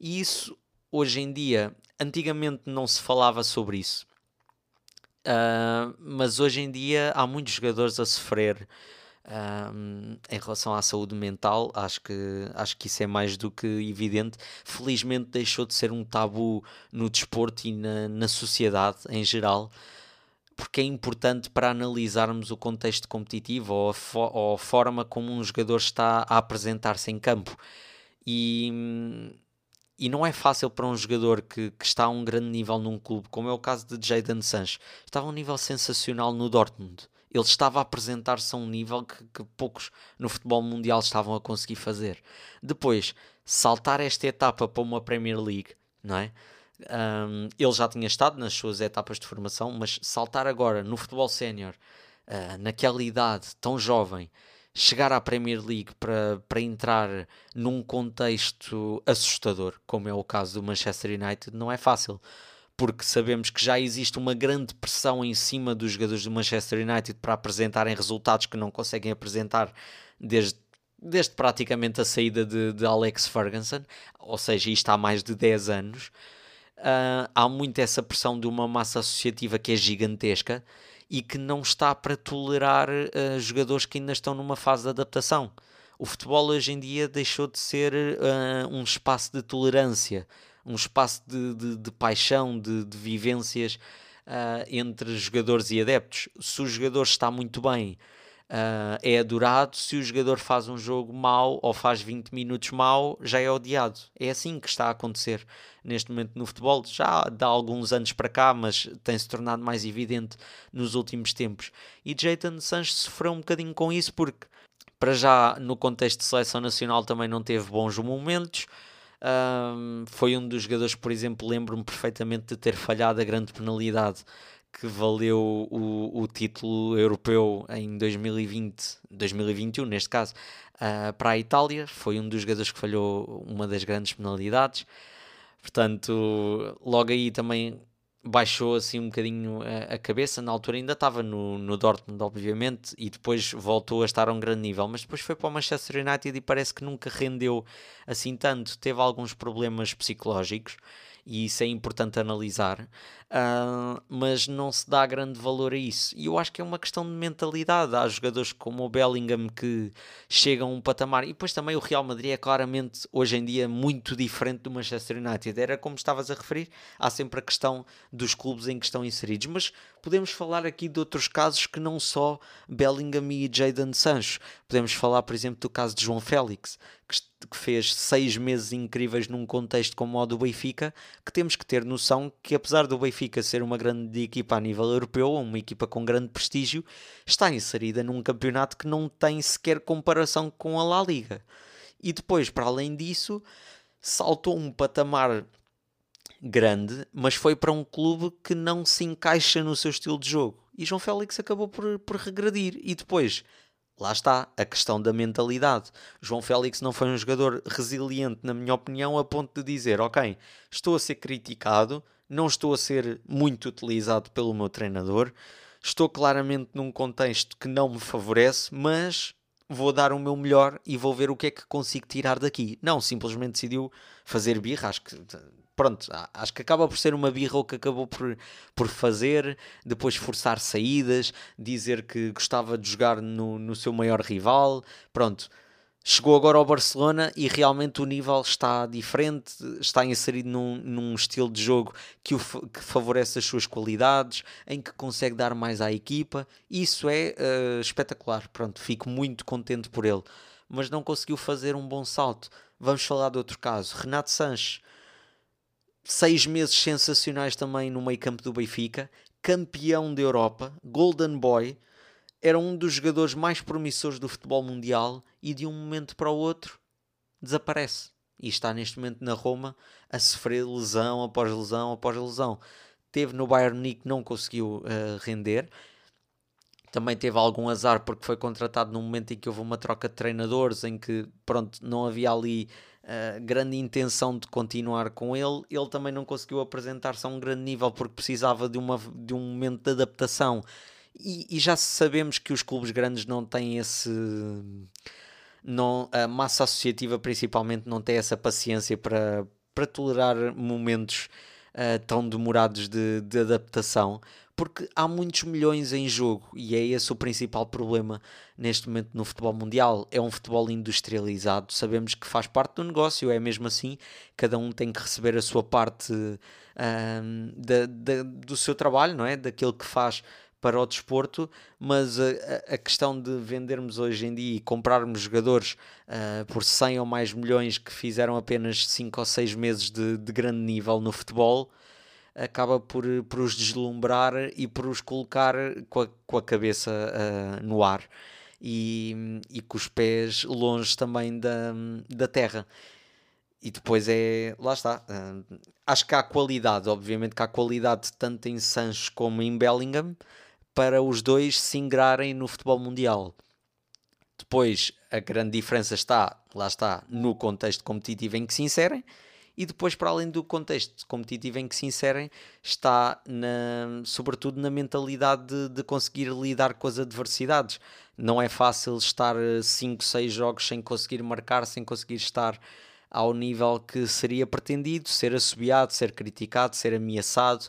E isso hoje em dia, antigamente não se falava sobre isso. Uh, mas hoje em dia há muitos jogadores a sofrer um, em relação à saúde mental. Acho que, acho que isso é mais do que evidente. Felizmente deixou de ser um tabu no desporto e na, na sociedade em geral, porque é importante para analisarmos o contexto competitivo ou a, fo ou a forma como um jogador está a apresentar-se em campo. E e não é fácil para um jogador que, que, está a um grande nível num clube, como é o caso de Jadon Sancho. Estava a um nível sensacional no Dortmund. Ele estava a apresentar-se a um nível que, que, poucos no futebol mundial estavam a conseguir fazer. Depois, saltar esta etapa para uma Premier League, não é? Um, ele já tinha estado nas suas etapas de formação, mas saltar agora no futebol sénior, uh, naquela idade tão jovem, chegar à Premier League para, para entrar num contexto assustador, como é o caso do Manchester United, não é fácil. Porque sabemos que já existe uma grande pressão em cima dos jogadores do Manchester United para apresentarem resultados que não conseguem apresentar desde, desde praticamente a saída de, de Alex Ferguson, ou seja, isto há mais de 10 anos. Uh, há muito essa pressão de uma massa associativa que é gigantesca e que não está para tolerar uh, jogadores que ainda estão numa fase de adaptação. O futebol hoje em dia deixou de ser uh, um espaço de tolerância, um espaço de, de, de paixão, de, de vivências uh, entre jogadores e adeptos. Se o jogador está muito bem, uh, é adorado. Se o jogador faz um jogo mau ou faz 20 minutos mau, já é odiado. É assim que está a acontecer neste momento no futebol, já dá alguns anos para cá, mas tem-se tornado mais evidente nos últimos tempos. E Jayton Sancho sofreu um bocadinho com isso porque, para já, no contexto de seleção nacional também não teve bons momentos. Um, foi um dos jogadores, por exemplo, lembro-me perfeitamente de ter falhado a grande penalidade que valeu o, o título europeu em 2020, 2021 neste caso, uh, para a Itália. Foi um dos jogadores que falhou uma das grandes penalidades. Portanto, logo aí também baixou assim um bocadinho a, a, cabeça. Na altura ainda estava no, no Dortmund, obviamente, e depois voltou a estar a um grande nível. Mas depois foi para o Manchester United e parece que nunca rendeu assim tanto. Teve alguns problemas psicológicos e isso é importante analisar, uh, mas não se dá grande valor a isso. E eu acho que é uma questão de mentalidade. Há jogadores como o Bellingham que chegam a um patamar, e depois também o Real Madrid é claramente hoje em dia muito diferente do Manchester United. Era como estavas a referir, há sempre a questão dos clubes em que estão inseridos, mas podemos falar aqui de outros casos que não só Bellingham e Jadon Sancho. Podemos falar, por exemplo, do caso de João Félix, que fez seis meses incríveis num contexto como o do Benfica, que temos que ter noção que apesar do Benfica ser uma grande equipa a nível europeu, uma equipa com grande prestígio, está inserida num campeonato que não tem sequer comparação com a La Liga. E depois, para além disso, saltou um patamar grande, mas foi para um clube que não se encaixa no seu estilo de jogo. E João Félix acabou por, por regredir. E depois Lá está a questão da mentalidade. João Félix não foi um jogador resiliente, na minha opinião, a ponto de dizer: Ok, estou a ser criticado, não estou a ser muito utilizado pelo meu treinador, estou claramente num contexto que não me favorece, mas vou dar o meu melhor e vou ver o que é que consigo tirar daqui. Não, simplesmente decidiu fazer birra. Acho que pronto, acho que acaba por ser uma birra o que acabou por, por fazer, depois forçar saídas, dizer que gostava de jogar no, no seu maior rival, pronto. Chegou agora ao Barcelona e realmente o nível está diferente, está inserido num, num estilo de jogo que, o, que favorece as suas qualidades, em que consegue dar mais à equipa. Isso é uh, espetacular. Pronto, fico muito contente por ele. Mas não conseguiu fazer um bom salto. Vamos falar de outro caso. Renato Sanches seis meses sensacionais também no meio campo do Benfica, campeão da Europa, Golden Boy, era um dos jogadores mais promissores do futebol mundial e de um momento para o outro desaparece. E está neste momento na Roma a sofrer lesão após lesão após lesão. Teve no Bayern Munique, não conseguiu uh, render. Também teve algum azar porque foi contratado num momento em que houve uma troca de treinadores, em que pronto, não havia ali uh, grande intenção de continuar com ele. Ele também não conseguiu apresentar-se a um grande nível porque precisava de, uma, de um momento de adaptação. E, e já sabemos que os clubes grandes não têm esse não, a massa associativa principalmente não tem essa paciência para, para tolerar momentos uh, tão demorados de, de adaptação, porque há muitos milhões em jogo e é esse o principal problema neste momento no futebol mundial. É um futebol industrializado, sabemos que faz parte do negócio, é mesmo assim, cada um tem que receber a sua parte da, da, do seu trabalho, não é? Daquilo que faz para o desporto, mas a, a, questão de vendermos hoje em dia e comprarmos jogadores uh, por 100 ou mais milhões que fizeram apenas 5 ou 6 meses de, de grande nível no futebol acaba por, por os deslumbrar e por os colocar com a, com a cabeça uh, no ar e, e com os pés longe também da, da terra. E depois é. Lá está. Uh, acho que há qualidade, obviamente que há qualidade tanto em Sancho como em Bellingham para os dois se ingrarem no futebol mundial. Depois a grande diferença está, lá está, no contexto competitivo em que se inserem, e depois, para além do contexto competitivo em que se inserem, está na, sobretudo na mentalidade de, de conseguir lidar com as adversidades. Não é fácil estar 5, 6 jogos sem conseguir marcar, sem conseguir estar ao nível que seria pretendido, ser assobiado, ser criticado, ser ameaçado.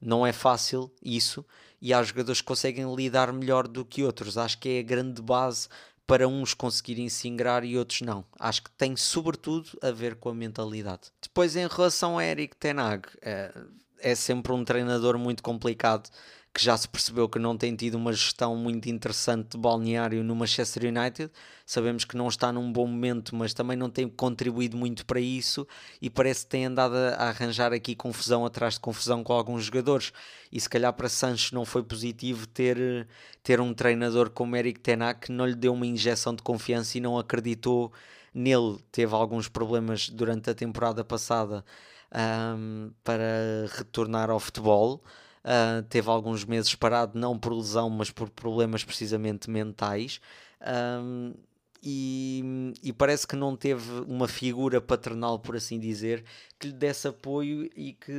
Não é fácil isso e há jogadores que conseguem lidar melhor do que outros. Acho que é a grande base para uns conseguirem se ingrar e outros não. Acho que tem sobretudo a ver com a mentalidade. Depois, em relação a Eric Tenag, é, é sempre um treinador muito complicado que já se percebeu que não tem tido uma gestão muito interessante de balneário no Manchester United. Sabemos que não está num bom momento, mas também não tem contribuído muito para isso e parece que tem andado a arranjar aqui confusão atrás de confusão com alguns jogadores. E se calhar para Sancho não foi positivo ter, ter um treinador como Eric Tenak que não lhe deu uma injeção de confiança e não acreditou nele. Teve alguns problemas durante a temporada passada um, para retornar ao futebol. Uh, teve alguns meses parado, não por lesão, mas por problemas precisamente mentais. Um, e, e, parece que não teve uma figura paternal, por assim dizer, que lhe desse apoio e que,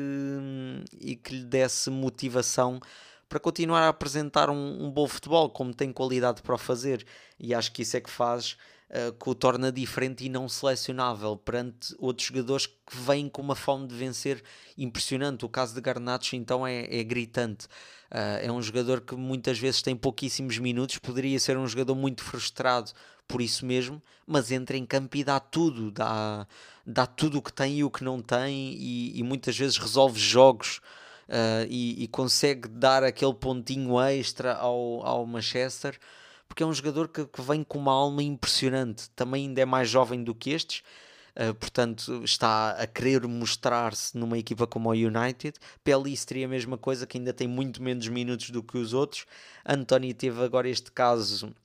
e que lhe desse motivação para continuar a apresentar um, um bom futebol, como tem qualidade para o fazer. E acho que isso é que faz uh, que o torna diferente e não selecionável perante outros jogadores que vêm com uma fome de vencer impressionante. O caso de Garnacho então é, é gritante. Uh, é um jogador que muitas vezes tem pouquíssimos minutos, poderia ser um jogador muito frustrado por isso mesmo, mas entra em campo e dá tudo, dá, dá tudo o que tem e o que não tem, e, e muitas vezes resolve jogos uh, e, e, consegue dar aquele pontinho extra ao, ao Manchester porque é um jogador que, que vem com uma alma impressionante. Também ainda é mais jovem do que estes, Uh, portanto, está a querer mostrar-se numa equipa como o United. Pelis teria a mesma coisa, que ainda tem muito menos minutos do que os outros. António teve agora este caso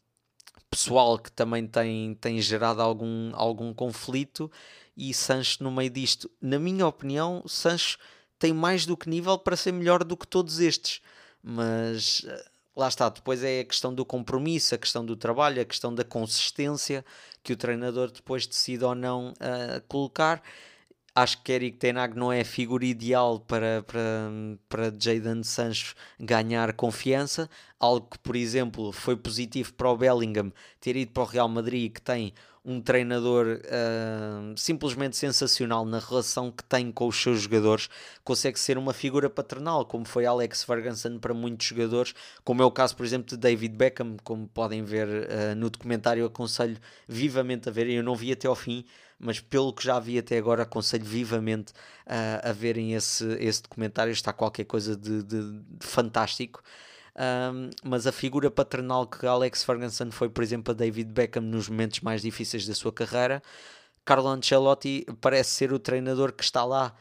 pessoal que também tem, tem gerado algum, algum conflito. E Sancho, no meio disto, na minha opinião, Sancho tem mais do que nível para ser melhor do que todos estes. Mas lá está, depois é a questão do compromisso, a questão do trabalho, a questão da consistência que o treinador depois decide ou não uh, colocar. Acho que Eric Tenag não é a figura ideal para, para, para Jadon Sancho ganhar confiança. Algo que, por exemplo, foi positivo para o Bellingham ter ido para o Real Madrid, que tem um treinador uh, simplesmente sensacional na relação que tem com os seus jogadores, consegue ser uma figura paternal, como foi Alex Ferguson para muitos jogadores, como é o caso, por exemplo, de David Beckham, como podem ver uh, no documentário, aconselho vivamente a verem, eu não vi até ao fim, mas pelo que já vi até agora, aconselho vivamente uh, a verem esse, esse documentário, está qualquer coisa de, de, de fantástico. Um, mas a figura paternal que Alex Ferguson foi, por exemplo, a David Beckham nos momentos mais difíceis da sua carreira, Carlo Ancelotti parece ser o treinador que está lá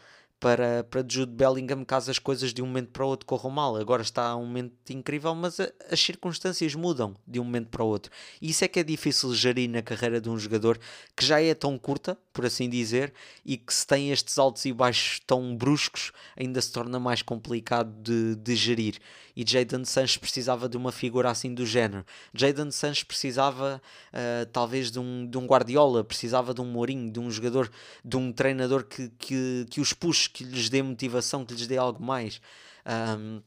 para, para Jude Bellingham caso as coisas de um momento para o outro corram mal. Agora está um momento incrível, mas a, as circunstâncias mudam de um momento para o outro. E isso é que é difícil gerir na carreira de um jogador que já é tão curta, por assim dizer, e que se tem estes altos e baixos tão bruscos, ainda se torna mais complicado de, de gerir. E Jadon Sanches precisava de uma figura assim do género. Jadon Sanches precisava uh, talvez de um, de um Guardiola, precisava de um Mourinho, de um jogador, de um treinador que, que, que os puxe, que lhes dê motivação, que lhes dê algo mais. Um,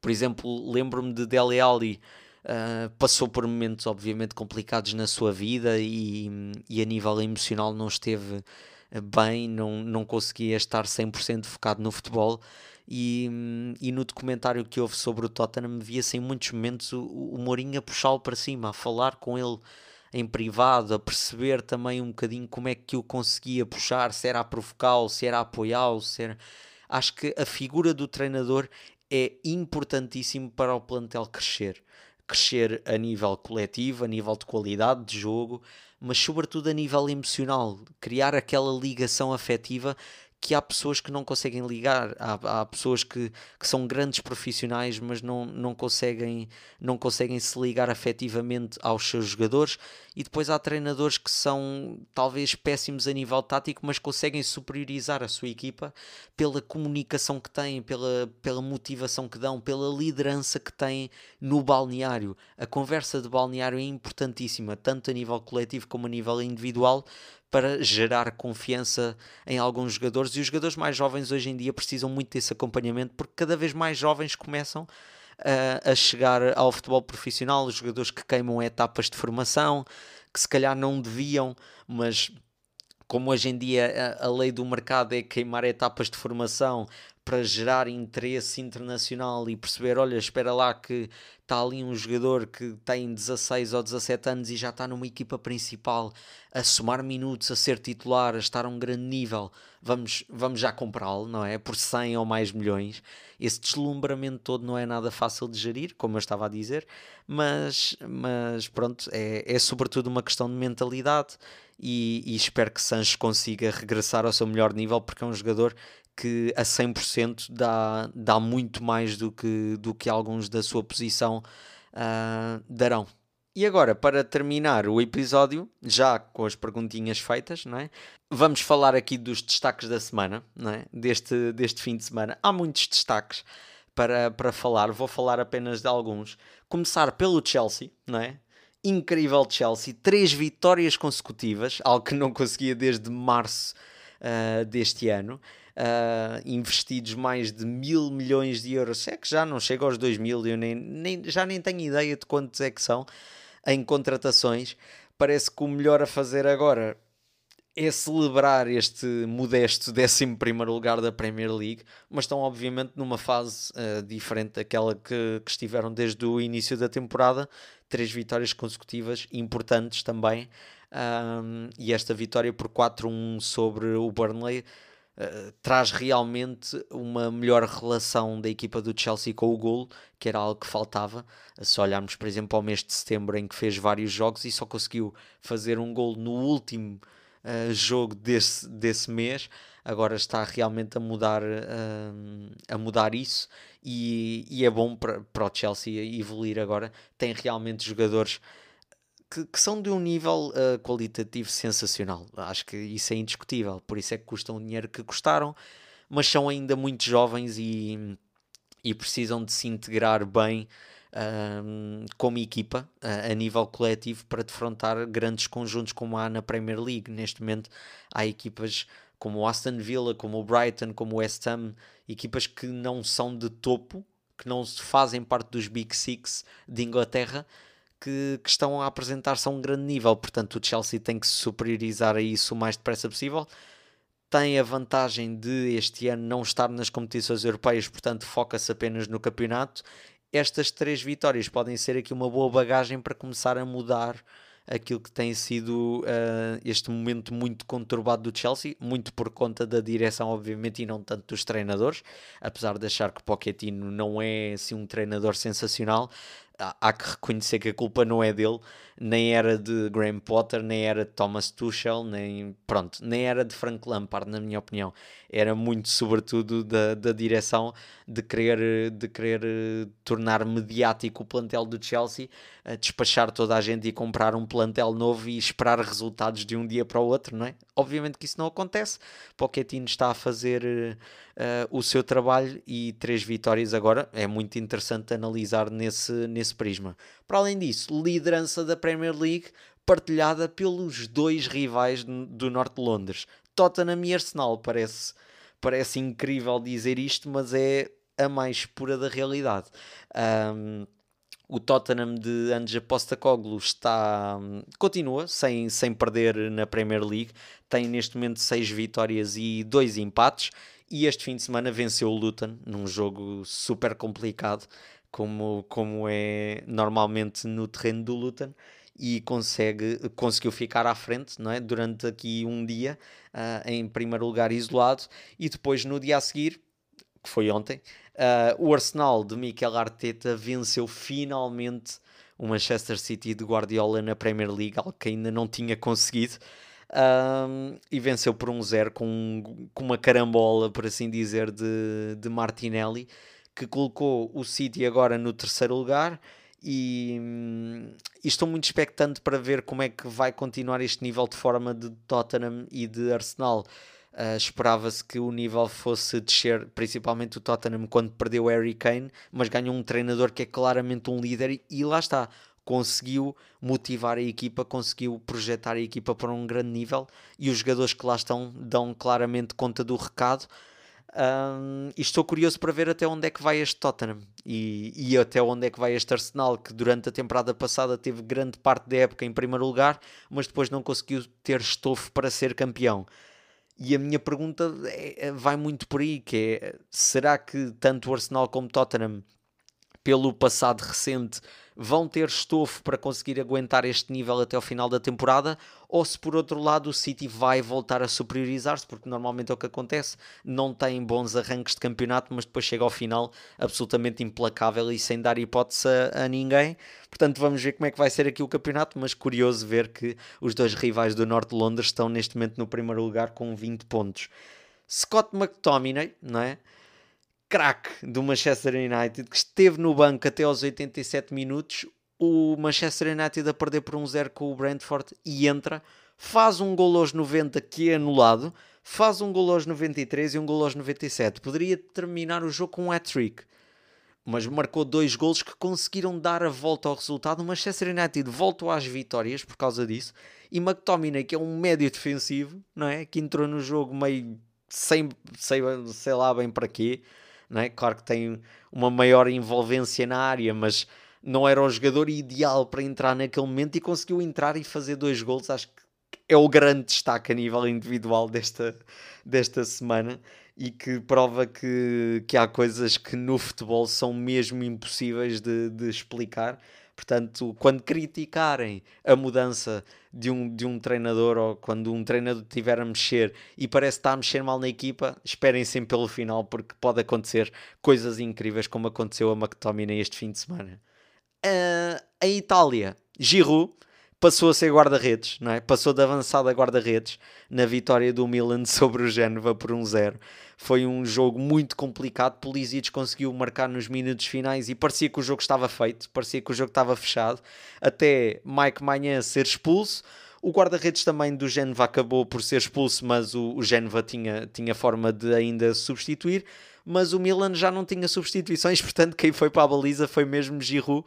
por exemplo, lembro-me de Dele Alli, uh, passou por momentos obviamente complicados na sua vida e, e a nível emocional não esteve bem, não, não conseguia estar 100% focado no futebol e, e no documentário que houve sobre o Tottenham via-se em muitos momentos o, o Mourinho a puxá-lo para cima, a falar com ele em privado, a perceber também um bocadinho como é que o conseguia puxar, se era a provocá-lo, se era a apoiá-lo, se era... Acho que a figura do treinador é importantíssimo para o plantel crescer. Crescer a nível coletivo, a nível de qualidade de jogo, mas sobretudo a nível emocional. Criar aquela ligação afetiva que há pessoas que não conseguem ligar, há, há pessoas que, que são grandes profissionais, mas não, não, conseguem, não conseguem se ligar afetivamente aos seus jogadores, e depois há treinadores que são talvez péssimos a nível tático, mas conseguem superiorizar a sua equipa pela comunicação que têm, pela, pela motivação que dão, pela liderança que têm no balneário. A conversa de balneário é importantíssima, tanto a nível coletivo como a nível individual, para gerar confiança em alguns jogadores e os jogadores mais jovens hoje em dia precisam muito desse acompanhamento porque cada vez mais jovens começam a, a chegar ao futebol profissional, os jogadores que queimam etapas de formação, que se calhar não deviam, mas como hoje em dia a, a lei do mercado é queimar etapas de formação para gerar interesse internacional e perceber, olha, espera lá que está ali um jogador que tem 16 ou 17 anos e já está numa equipa principal a somar minutos, a ser titular, a estar a um grande nível, vamos, vamos já comprá-lo, não é? Por 100 ou mais milhões. Esse deslumbramento todo não é nada fácil de gerir, como eu estava a dizer, mas, mas pronto, é, é sobretudo uma questão de mentalidade e, e espero que Sanches consiga regressar ao seu melhor nível porque é um jogador que a 100% dá, dá muito mais do que, do que alguns da sua posição uh, darão. E agora, para terminar o episódio, já com as perguntinhas feitas, não é? vamos falar aqui dos destaques da semana, não é? deste, deste fim de semana. Há muitos destaques para, para falar, vou falar apenas de alguns. Começar pelo Chelsea, não é? Incrível Chelsea, três vitórias consecutivas, algo que não conseguia desde março uh, deste ano uh, investidos mais de mil milhões de euros. É que já não chega aos dois mil, eu nem, nem, já nem tenho ideia de quantos é que são em contratações. Parece que o melhor a fazer agora é celebrar este modesto 11 lugar da Premier League, mas estão obviamente numa fase uh, diferente daquela que, que, estiveram desde o início da temporada. Três vitórias consecutivas importantes também. Um, e esta vitória por 4-1 sobre o Burnley Uh, traz realmente uma melhor relação da equipa do Chelsea com o gol, que era algo que faltava. Se olharmos, por exemplo, ao mês de setembro, em que fez vários jogos e só conseguiu fazer um gol no último uh, jogo desse, desse mês, agora está realmente a mudar, uh, a mudar isso. E, e é bom para, para o Chelsea evoluir agora. Tem realmente jogadores que, que, são de um nível uh, qualitativo sensacional. Acho que isso é indiscutível. Por isso é que custam o dinheiro que custaram, mas são ainda muito jovens e, e precisam de se integrar bem uh, como equipa uh, a nível coletivo para defrontar grandes conjuntos como há na Premier League. Neste momento há equipas como o Aston Villa, como o Brighton, como o West Ham, equipas que não são de topo, que não fazem parte dos Big Six de Inglaterra, que, que, estão a apresentar-se a um grande nível. Portanto, o Chelsea tem que se superiorizar a isso o mais depressa possível. Tem a vantagem de este ano não estar nas competições europeias, portanto, foca-se apenas no campeonato. Estas três vitórias podem ser aqui uma boa bagagem para começar a mudar aquilo que tem sido uh, este momento muito conturbado do Chelsea, muito por conta da direção, obviamente, e não tanto dos treinadores, apesar de achar que Pochettino não é assim um treinador sensacional, há que reconhecer que a culpa não é dele, nem era de Graham Potter, nem era de Thomas Tuchel, nem, pronto, nem era de Frank Lampard, na minha opinião. Era muito, sobretudo, da, da direção de querer, de querer eh, tornar mediático o plantel do Chelsea, despachar toda a gente e comprar um plantel novo e esperar resultados de um dia para o outro, não é? Obviamente que isso não acontece. Pochettino está a fazer uh, o seu trabalho e três vitórias agora é muito interessante analisar nesse, nesse prisma. Para além disso, liderança da Premier League partilhada pelos dois rivais do Norte de Londres, Tottenham e Arsenal. Parece, parece incrível dizer isto, mas é a mais pura da realidade. Um, o Tottenham de Anja Postecoglou está continua sem, sem perder na Premier League, tem neste momento 6 vitórias e 2 empates e este fim de semana venceu o Luton num jogo super complicado como, como é normalmente no terreno do Luton e consegue, conseguiu ficar à frente não é? durante aqui um dia uh, em primeiro lugar isolado e depois no dia a seguir que foi ontem uh, o Arsenal de Mikel Arteta venceu finalmente o Manchester City de Guardiola na Premier League, algo que ainda não tinha conseguido um, e venceu por um zero com, com uma carambola, por assim dizer, de, de Martinelli, que colocou o City agora no terceiro lugar. E, e, estou muito expectante para ver como é que vai continuar este nível de forma de Tottenham e de Arsenal. Uh, Esperava-se que o nível fosse descer, principalmente o Tottenham, quando perdeu Harry Kane, mas ganhou um treinador que é claramente um líder, e lá está conseguiu motivar a equipa, conseguiu projetar a equipa para um grande nível e os jogadores que lá estão dão claramente conta do recado. Um, e estou curioso para ver até onde é que vai este Tottenham e, e, até onde é que vai este Arsenal, que durante a temporada passada teve grande parte da época em primeiro lugar, mas depois não conseguiu ter estofo para ser campeão. E a minha pergunta é, vai muito por aí, que é, será que tanto o Arsenal como o Tottenham, pelo passado recente, vão ter estofo para conseguir aguentar este nível até ao final da temporada, ou se por outro lado o City vai voltar a superiorizar-se, porque normalmente é o que acontece, não tem bons arranques de campeonato, mas depois chega ao final absolutamente implacável e sem dar hipótese a, a ninguém. Portanto, vamos ver como é que vai ser aqui o campeonato, mas curioso ver que os dois rivais do Norte de Londres estão neste momento no primeiro lugar com 20 pontos. Scott McTominay, não é? Craque do Manchester United, que esteve no banco até aos 87 minutos, o Manchester United a perder por um 0 com o Brentford e entra, faz um gol aos 90 que é anulado, faz um gol aos 93 e um gol aos 97. Poderia terminar o jogo com um hat-trick, mas marcou dois golos que conseguiram dar a volta ao resultado. O Manchester United voltou às vitórias por causa disso. E McTominay, que é um médio defensivo, não é? que entrou no jogo meio sem, sei, sei lá bem para quê, não é? Claro que tem uma maior envolvência na área, mas não era o jogador ideal para entrar naquele momento e conseguiu entrar e fazer dois gols. Acho que é o grande destaque a nível individual desta, desta semana e que prova que, que há coisas que no futebol são mesmo impossíveis de, de explicar Portanto, quando criticarem a mudança de um, de um treinador ou quando um treinador estiver a mexer e parece estar a mexer mal na equipa, esperem sempre pelo final porque pode acontecer coisas incríveis como aconteceu a McTominay este fim de semana. Uh, em Itália, Giroud passou a ser guarda-redes, não é? Passou de avançada guarda-redes na vitória do Milan *laughs* sobre o Génova por 1-0. Um Foi um jogo muito complicado. Pulisic conseguiu marcar nos minutos finais e parecia que o jogo estava feito, parecia que o jogo estava fechado, até Mike Manhã ser expulso. O guarda-redes também do Génova acabou por ser expulso, mas o, o Génova tinha, tinha forma de ainda substituir. Mas o Milan já não tinha substituições, *laughs* portanto, quem foi para a baliza foi mesmo Giroud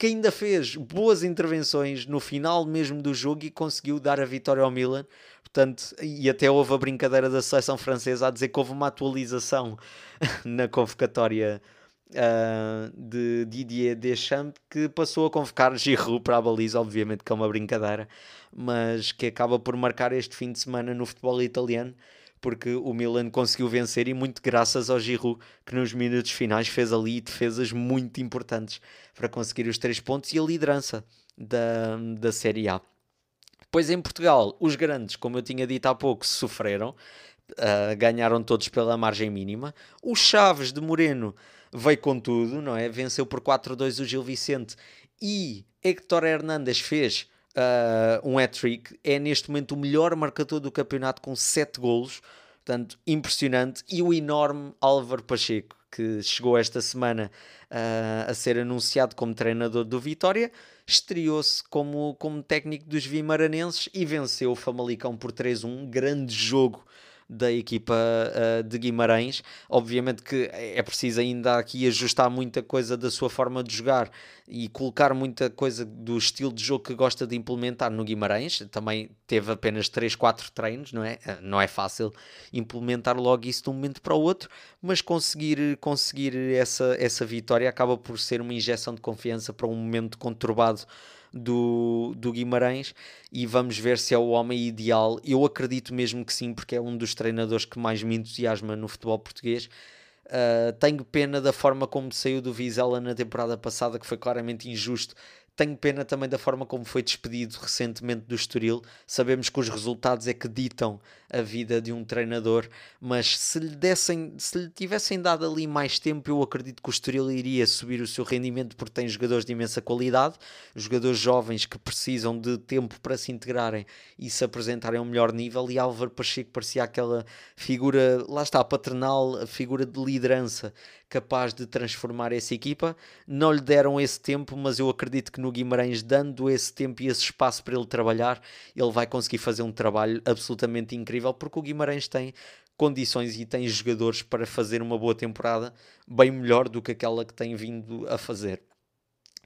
que ainda fez boas intervenções no final mesmo do jogo e conseguiu dar a vitória ao Milan. Portanto, e até houve a brincadeira da seleção francesa a dizer que houve uma atualização *laughs* na convocatória uh, de Didier Deschamps que passou a convocar Giroud para a baliza, obviamente que é uma brincadeira, mas que acaba por marcar este fim de semana no futebol italiano porque o Milan conseguiu vencer e muito graças ao Giroud que nos minutos finais fez ali defesas muito importantes para conseguir os três pontos e a liderança da, da Série A. Depois em Portugal, os grandes, como eu tinha dito há pouco, sofreram, uh, ganharam todos pela margem mínima. O Chaves de Moreno veio com tudo, não é? Venceu por 4-2 o Gil Vicente e Héctor Hernandes fez uh, um hat-trick. É neste momento o melhor marcador do campeonato com 7 golos. Portanto, impressionante. E o enorme Álvaro Pacheco, que chegou esta semana uh, a ser anunciado como treinador do Vitória, estreou-se como, como técnico dos Vimaranenses e venceu o Famalicão por 3-1. Grande jogo da equipa uh, de Guimarães. Obviamente que é preciso ainda aqui ajustar muita coisa da sua forma de jogar e colocar muita coisa do estilo de jogo que gosta de implementar no Guimarães. Também teve apenas 3, 4 treinos, não é? Ah, não é fácil implementar logo isso de um momento para o outro, mas conseguir, conseguir essa, essa vitória acaba por ser uma injeção de confiança para um momento conturbado do, do Guimarães e vamos ver se é o homem ideal. Eu acredito mesmo que sim, porque é um dos treinadores que mais me entusiasma no futebol português. Uh, tenho pena da forma como saiu do Vizela na temporada passada, que foi claramente injusto tenho pena também da forma como foi despedido recentemente do Estoril. Sabemos que os resultados é que ditam a vida de um treinador, mas se lhe, dessem, se lhe tivessem dado ali mais tempo, eu acredito que o Estoril iria subir o seu rendimento porque tem jogadores de imensa qualidade, jogadores jovens que precisam de tempo para se integrarem e se apresentarem a um melhor nível. E Álvaro Pacheco parecia aquela figura, lá está, paternal, figura de liderança capaz de transformar essa equipa. Não lhe deram esse tempo, mas eu acredito que no Guimarães, dando esse tempo e esse espaço para ele trabalhar, ele vai conseguir fazer um trabalho absolutamente incrível, porque o Guimarães tem condições e tem jogadores para fazer uma boa temporada, bem melhor do que aquela que tem vindo a fazer.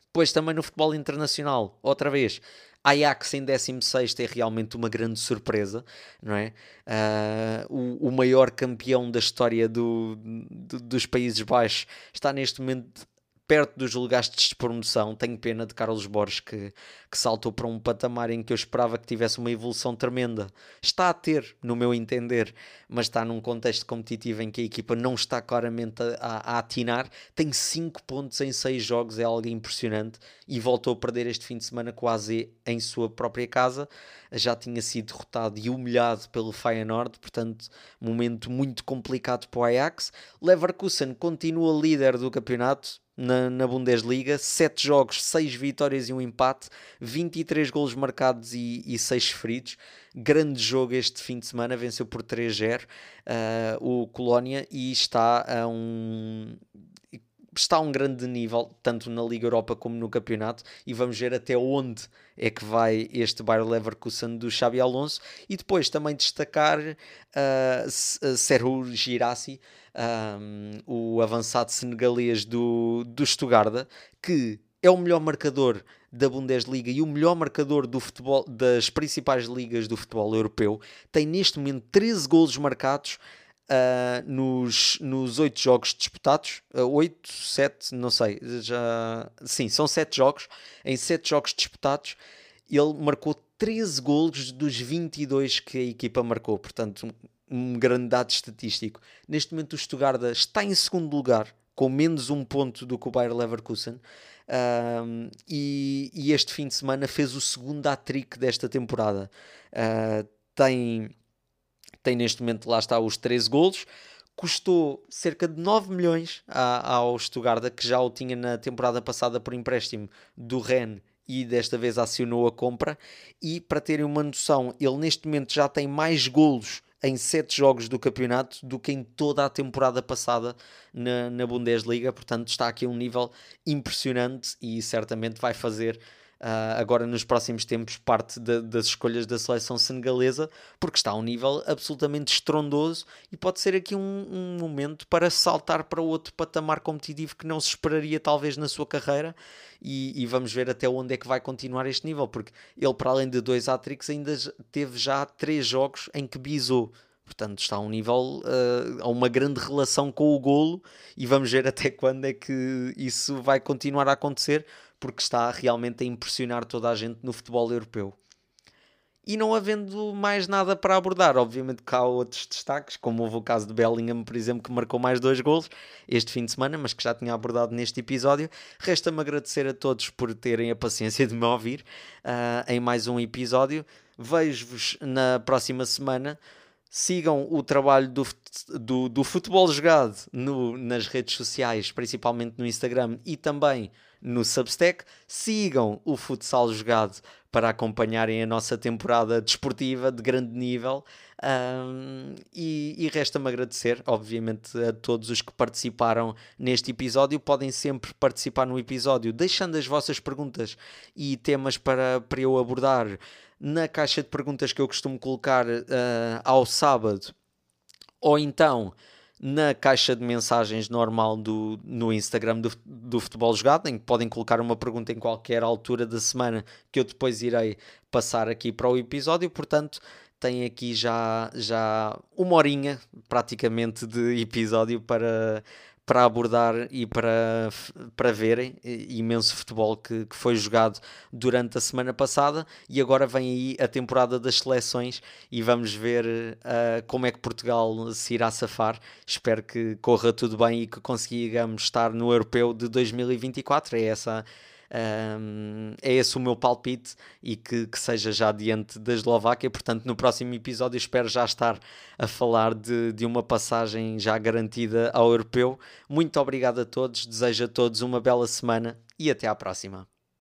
Depois também no futebol internacional, outra vez, Ajax em 16 é realmente uma grande surpresa, não é? Uh, o, o, maior campeão da história do, do, dos Países Baixos está neste momento perto dos lugares de despromoção. Tenho pena de Carlos Borges que, que saltou para um patamar em que eu esperava que tivesse uma evolução tremenda. Está a ter, no meu entender, mas está num contexto competitivo em que a equipa não está claramente a, a atinar. Tem 5 pontos em 6 jogos, é algo impressionante. E voltou a perder este fim de semana a AZ em sua própria casa. Já tinha sido derrotado e humilhado pelo Feyenoord, portanto, momento muito complicado para o Ajax. Leverkusen continua líder do campeonato, na, na Bundesliga, 7 jogos, 6 vitórias e um empate, 23 golos marcados e, e 6 feridos. Grande jogo este fim de semana, venceu por 3-0 uh, o Colónia e está a um está a um grande nível, tanto na Liga Europa como no campeonato, e vamos ver até onde é que vai este Bayer Leverkusen do Xabi Alonso. E depois também destacar uh, Serhu Girassi, um, o avançado senegalês do, do Stuttgart, que é o melhor marcador da Bundesliga e o melhor marcador do futebol das principais ligas do futebol europeu. Tem neste momento 13 golos marcados uh, nos, nos 8 jogos disputados. Uh, 8, 7, não sei, já. Sim, são 7 jogos. Em 7 jogos disputados, ele marcou 13 golos dos 22 que a equipa marcou. Portanto, um grande dado estatístico. Neste momento o Stuttgart está em segundo lugar, com menos um ponto do que o Bayer Leverkusen. Um, e, e, este fim de semana fez o segundo hat-trick desta temporada. Uh, tem, tem neste momento, lá está, os 13 golos. Custou cerca de 9 milhões ao Stuttgart, que já o tinha na temporada passada por empréstimo do Rennes e desta vez acionou a compra. E para terem uma noção, ele neste momento já tem mais golos em sete jogos do campeonato do que em toda a temporada passada na, na Bundesliga. Portanto, está aqui um nível impressionante e certamente vai fazer uh, agora nos próximos tempos parte das escolhas da seleção senegalesa, porque está a um nível absolutamente estrondoso e pode ser aqui um, um, momento para saltar para outro patamar competitivo que não se esperaria talvez na sua carreira. E, e vamos ver até onde é que vai continuar este nível, porque ele para além de dois hat ainda teve já três jogos em que bisou. Portanto, está a um nível, uh, a uma grande relação com o golo e vamos ver *laughs* até quando é que isso vai continuar a acontecer, porque está realmente a impressionar toda a gente no futebol europeu. E não havendo mais nada para abordar, obviamente que há outros destaques, como houve o caso de Bellingham, por exemplo, que marcou mais dois golos este fim de semana, mas que já tinha abordado neste episódio. Resta-me agradecer a todos por terem a paciência de me ouvir uh, em mais um episódio. Vejo-vos na próxima semana Sigam o trabalho do, do, do futebol jogado no, nas redes sociais, principalmente no Instagram e também no Substack. Sigam o futsal jogado para acompanharem a nossa temporada desportiva de grande nível. Um, e, e resta-me agradecer, obviamente, a todos os que participaram neste episódio. Podem sempre participar no episódio, deixando as vossas perguntas e temas para, para eu abordar na caixa de perguntas que eu costumo colocar uh, ao sábado, ou então na caixa de mensagens normal do, no Instagram do, do Futebol Jogado, em que podem colocar uma pergunta em qualquer altura da semana que eu depois irei passar aqui para o episódio. Portanto, tem aqui já, já uma horinha praticamente de episódio para, para abordar e para, para verem imenso futebol que, que foi jogado durante a semana passada e agora vem aí a temporada das seleções e vamos ver uh, como é que Portugal se irá safar. Espero que corra tudo bem e que consigamos estar no Europeu de 2024. É essa um, é esse o meu palpite e que, que, seja já diante da Eslováquia. Portanto, no próximo episódio espero já estar a falar de, de uma passagem já garantida ao europeu. Muito obrigado a todos, desejo a todos uma bela semana e até à próxima.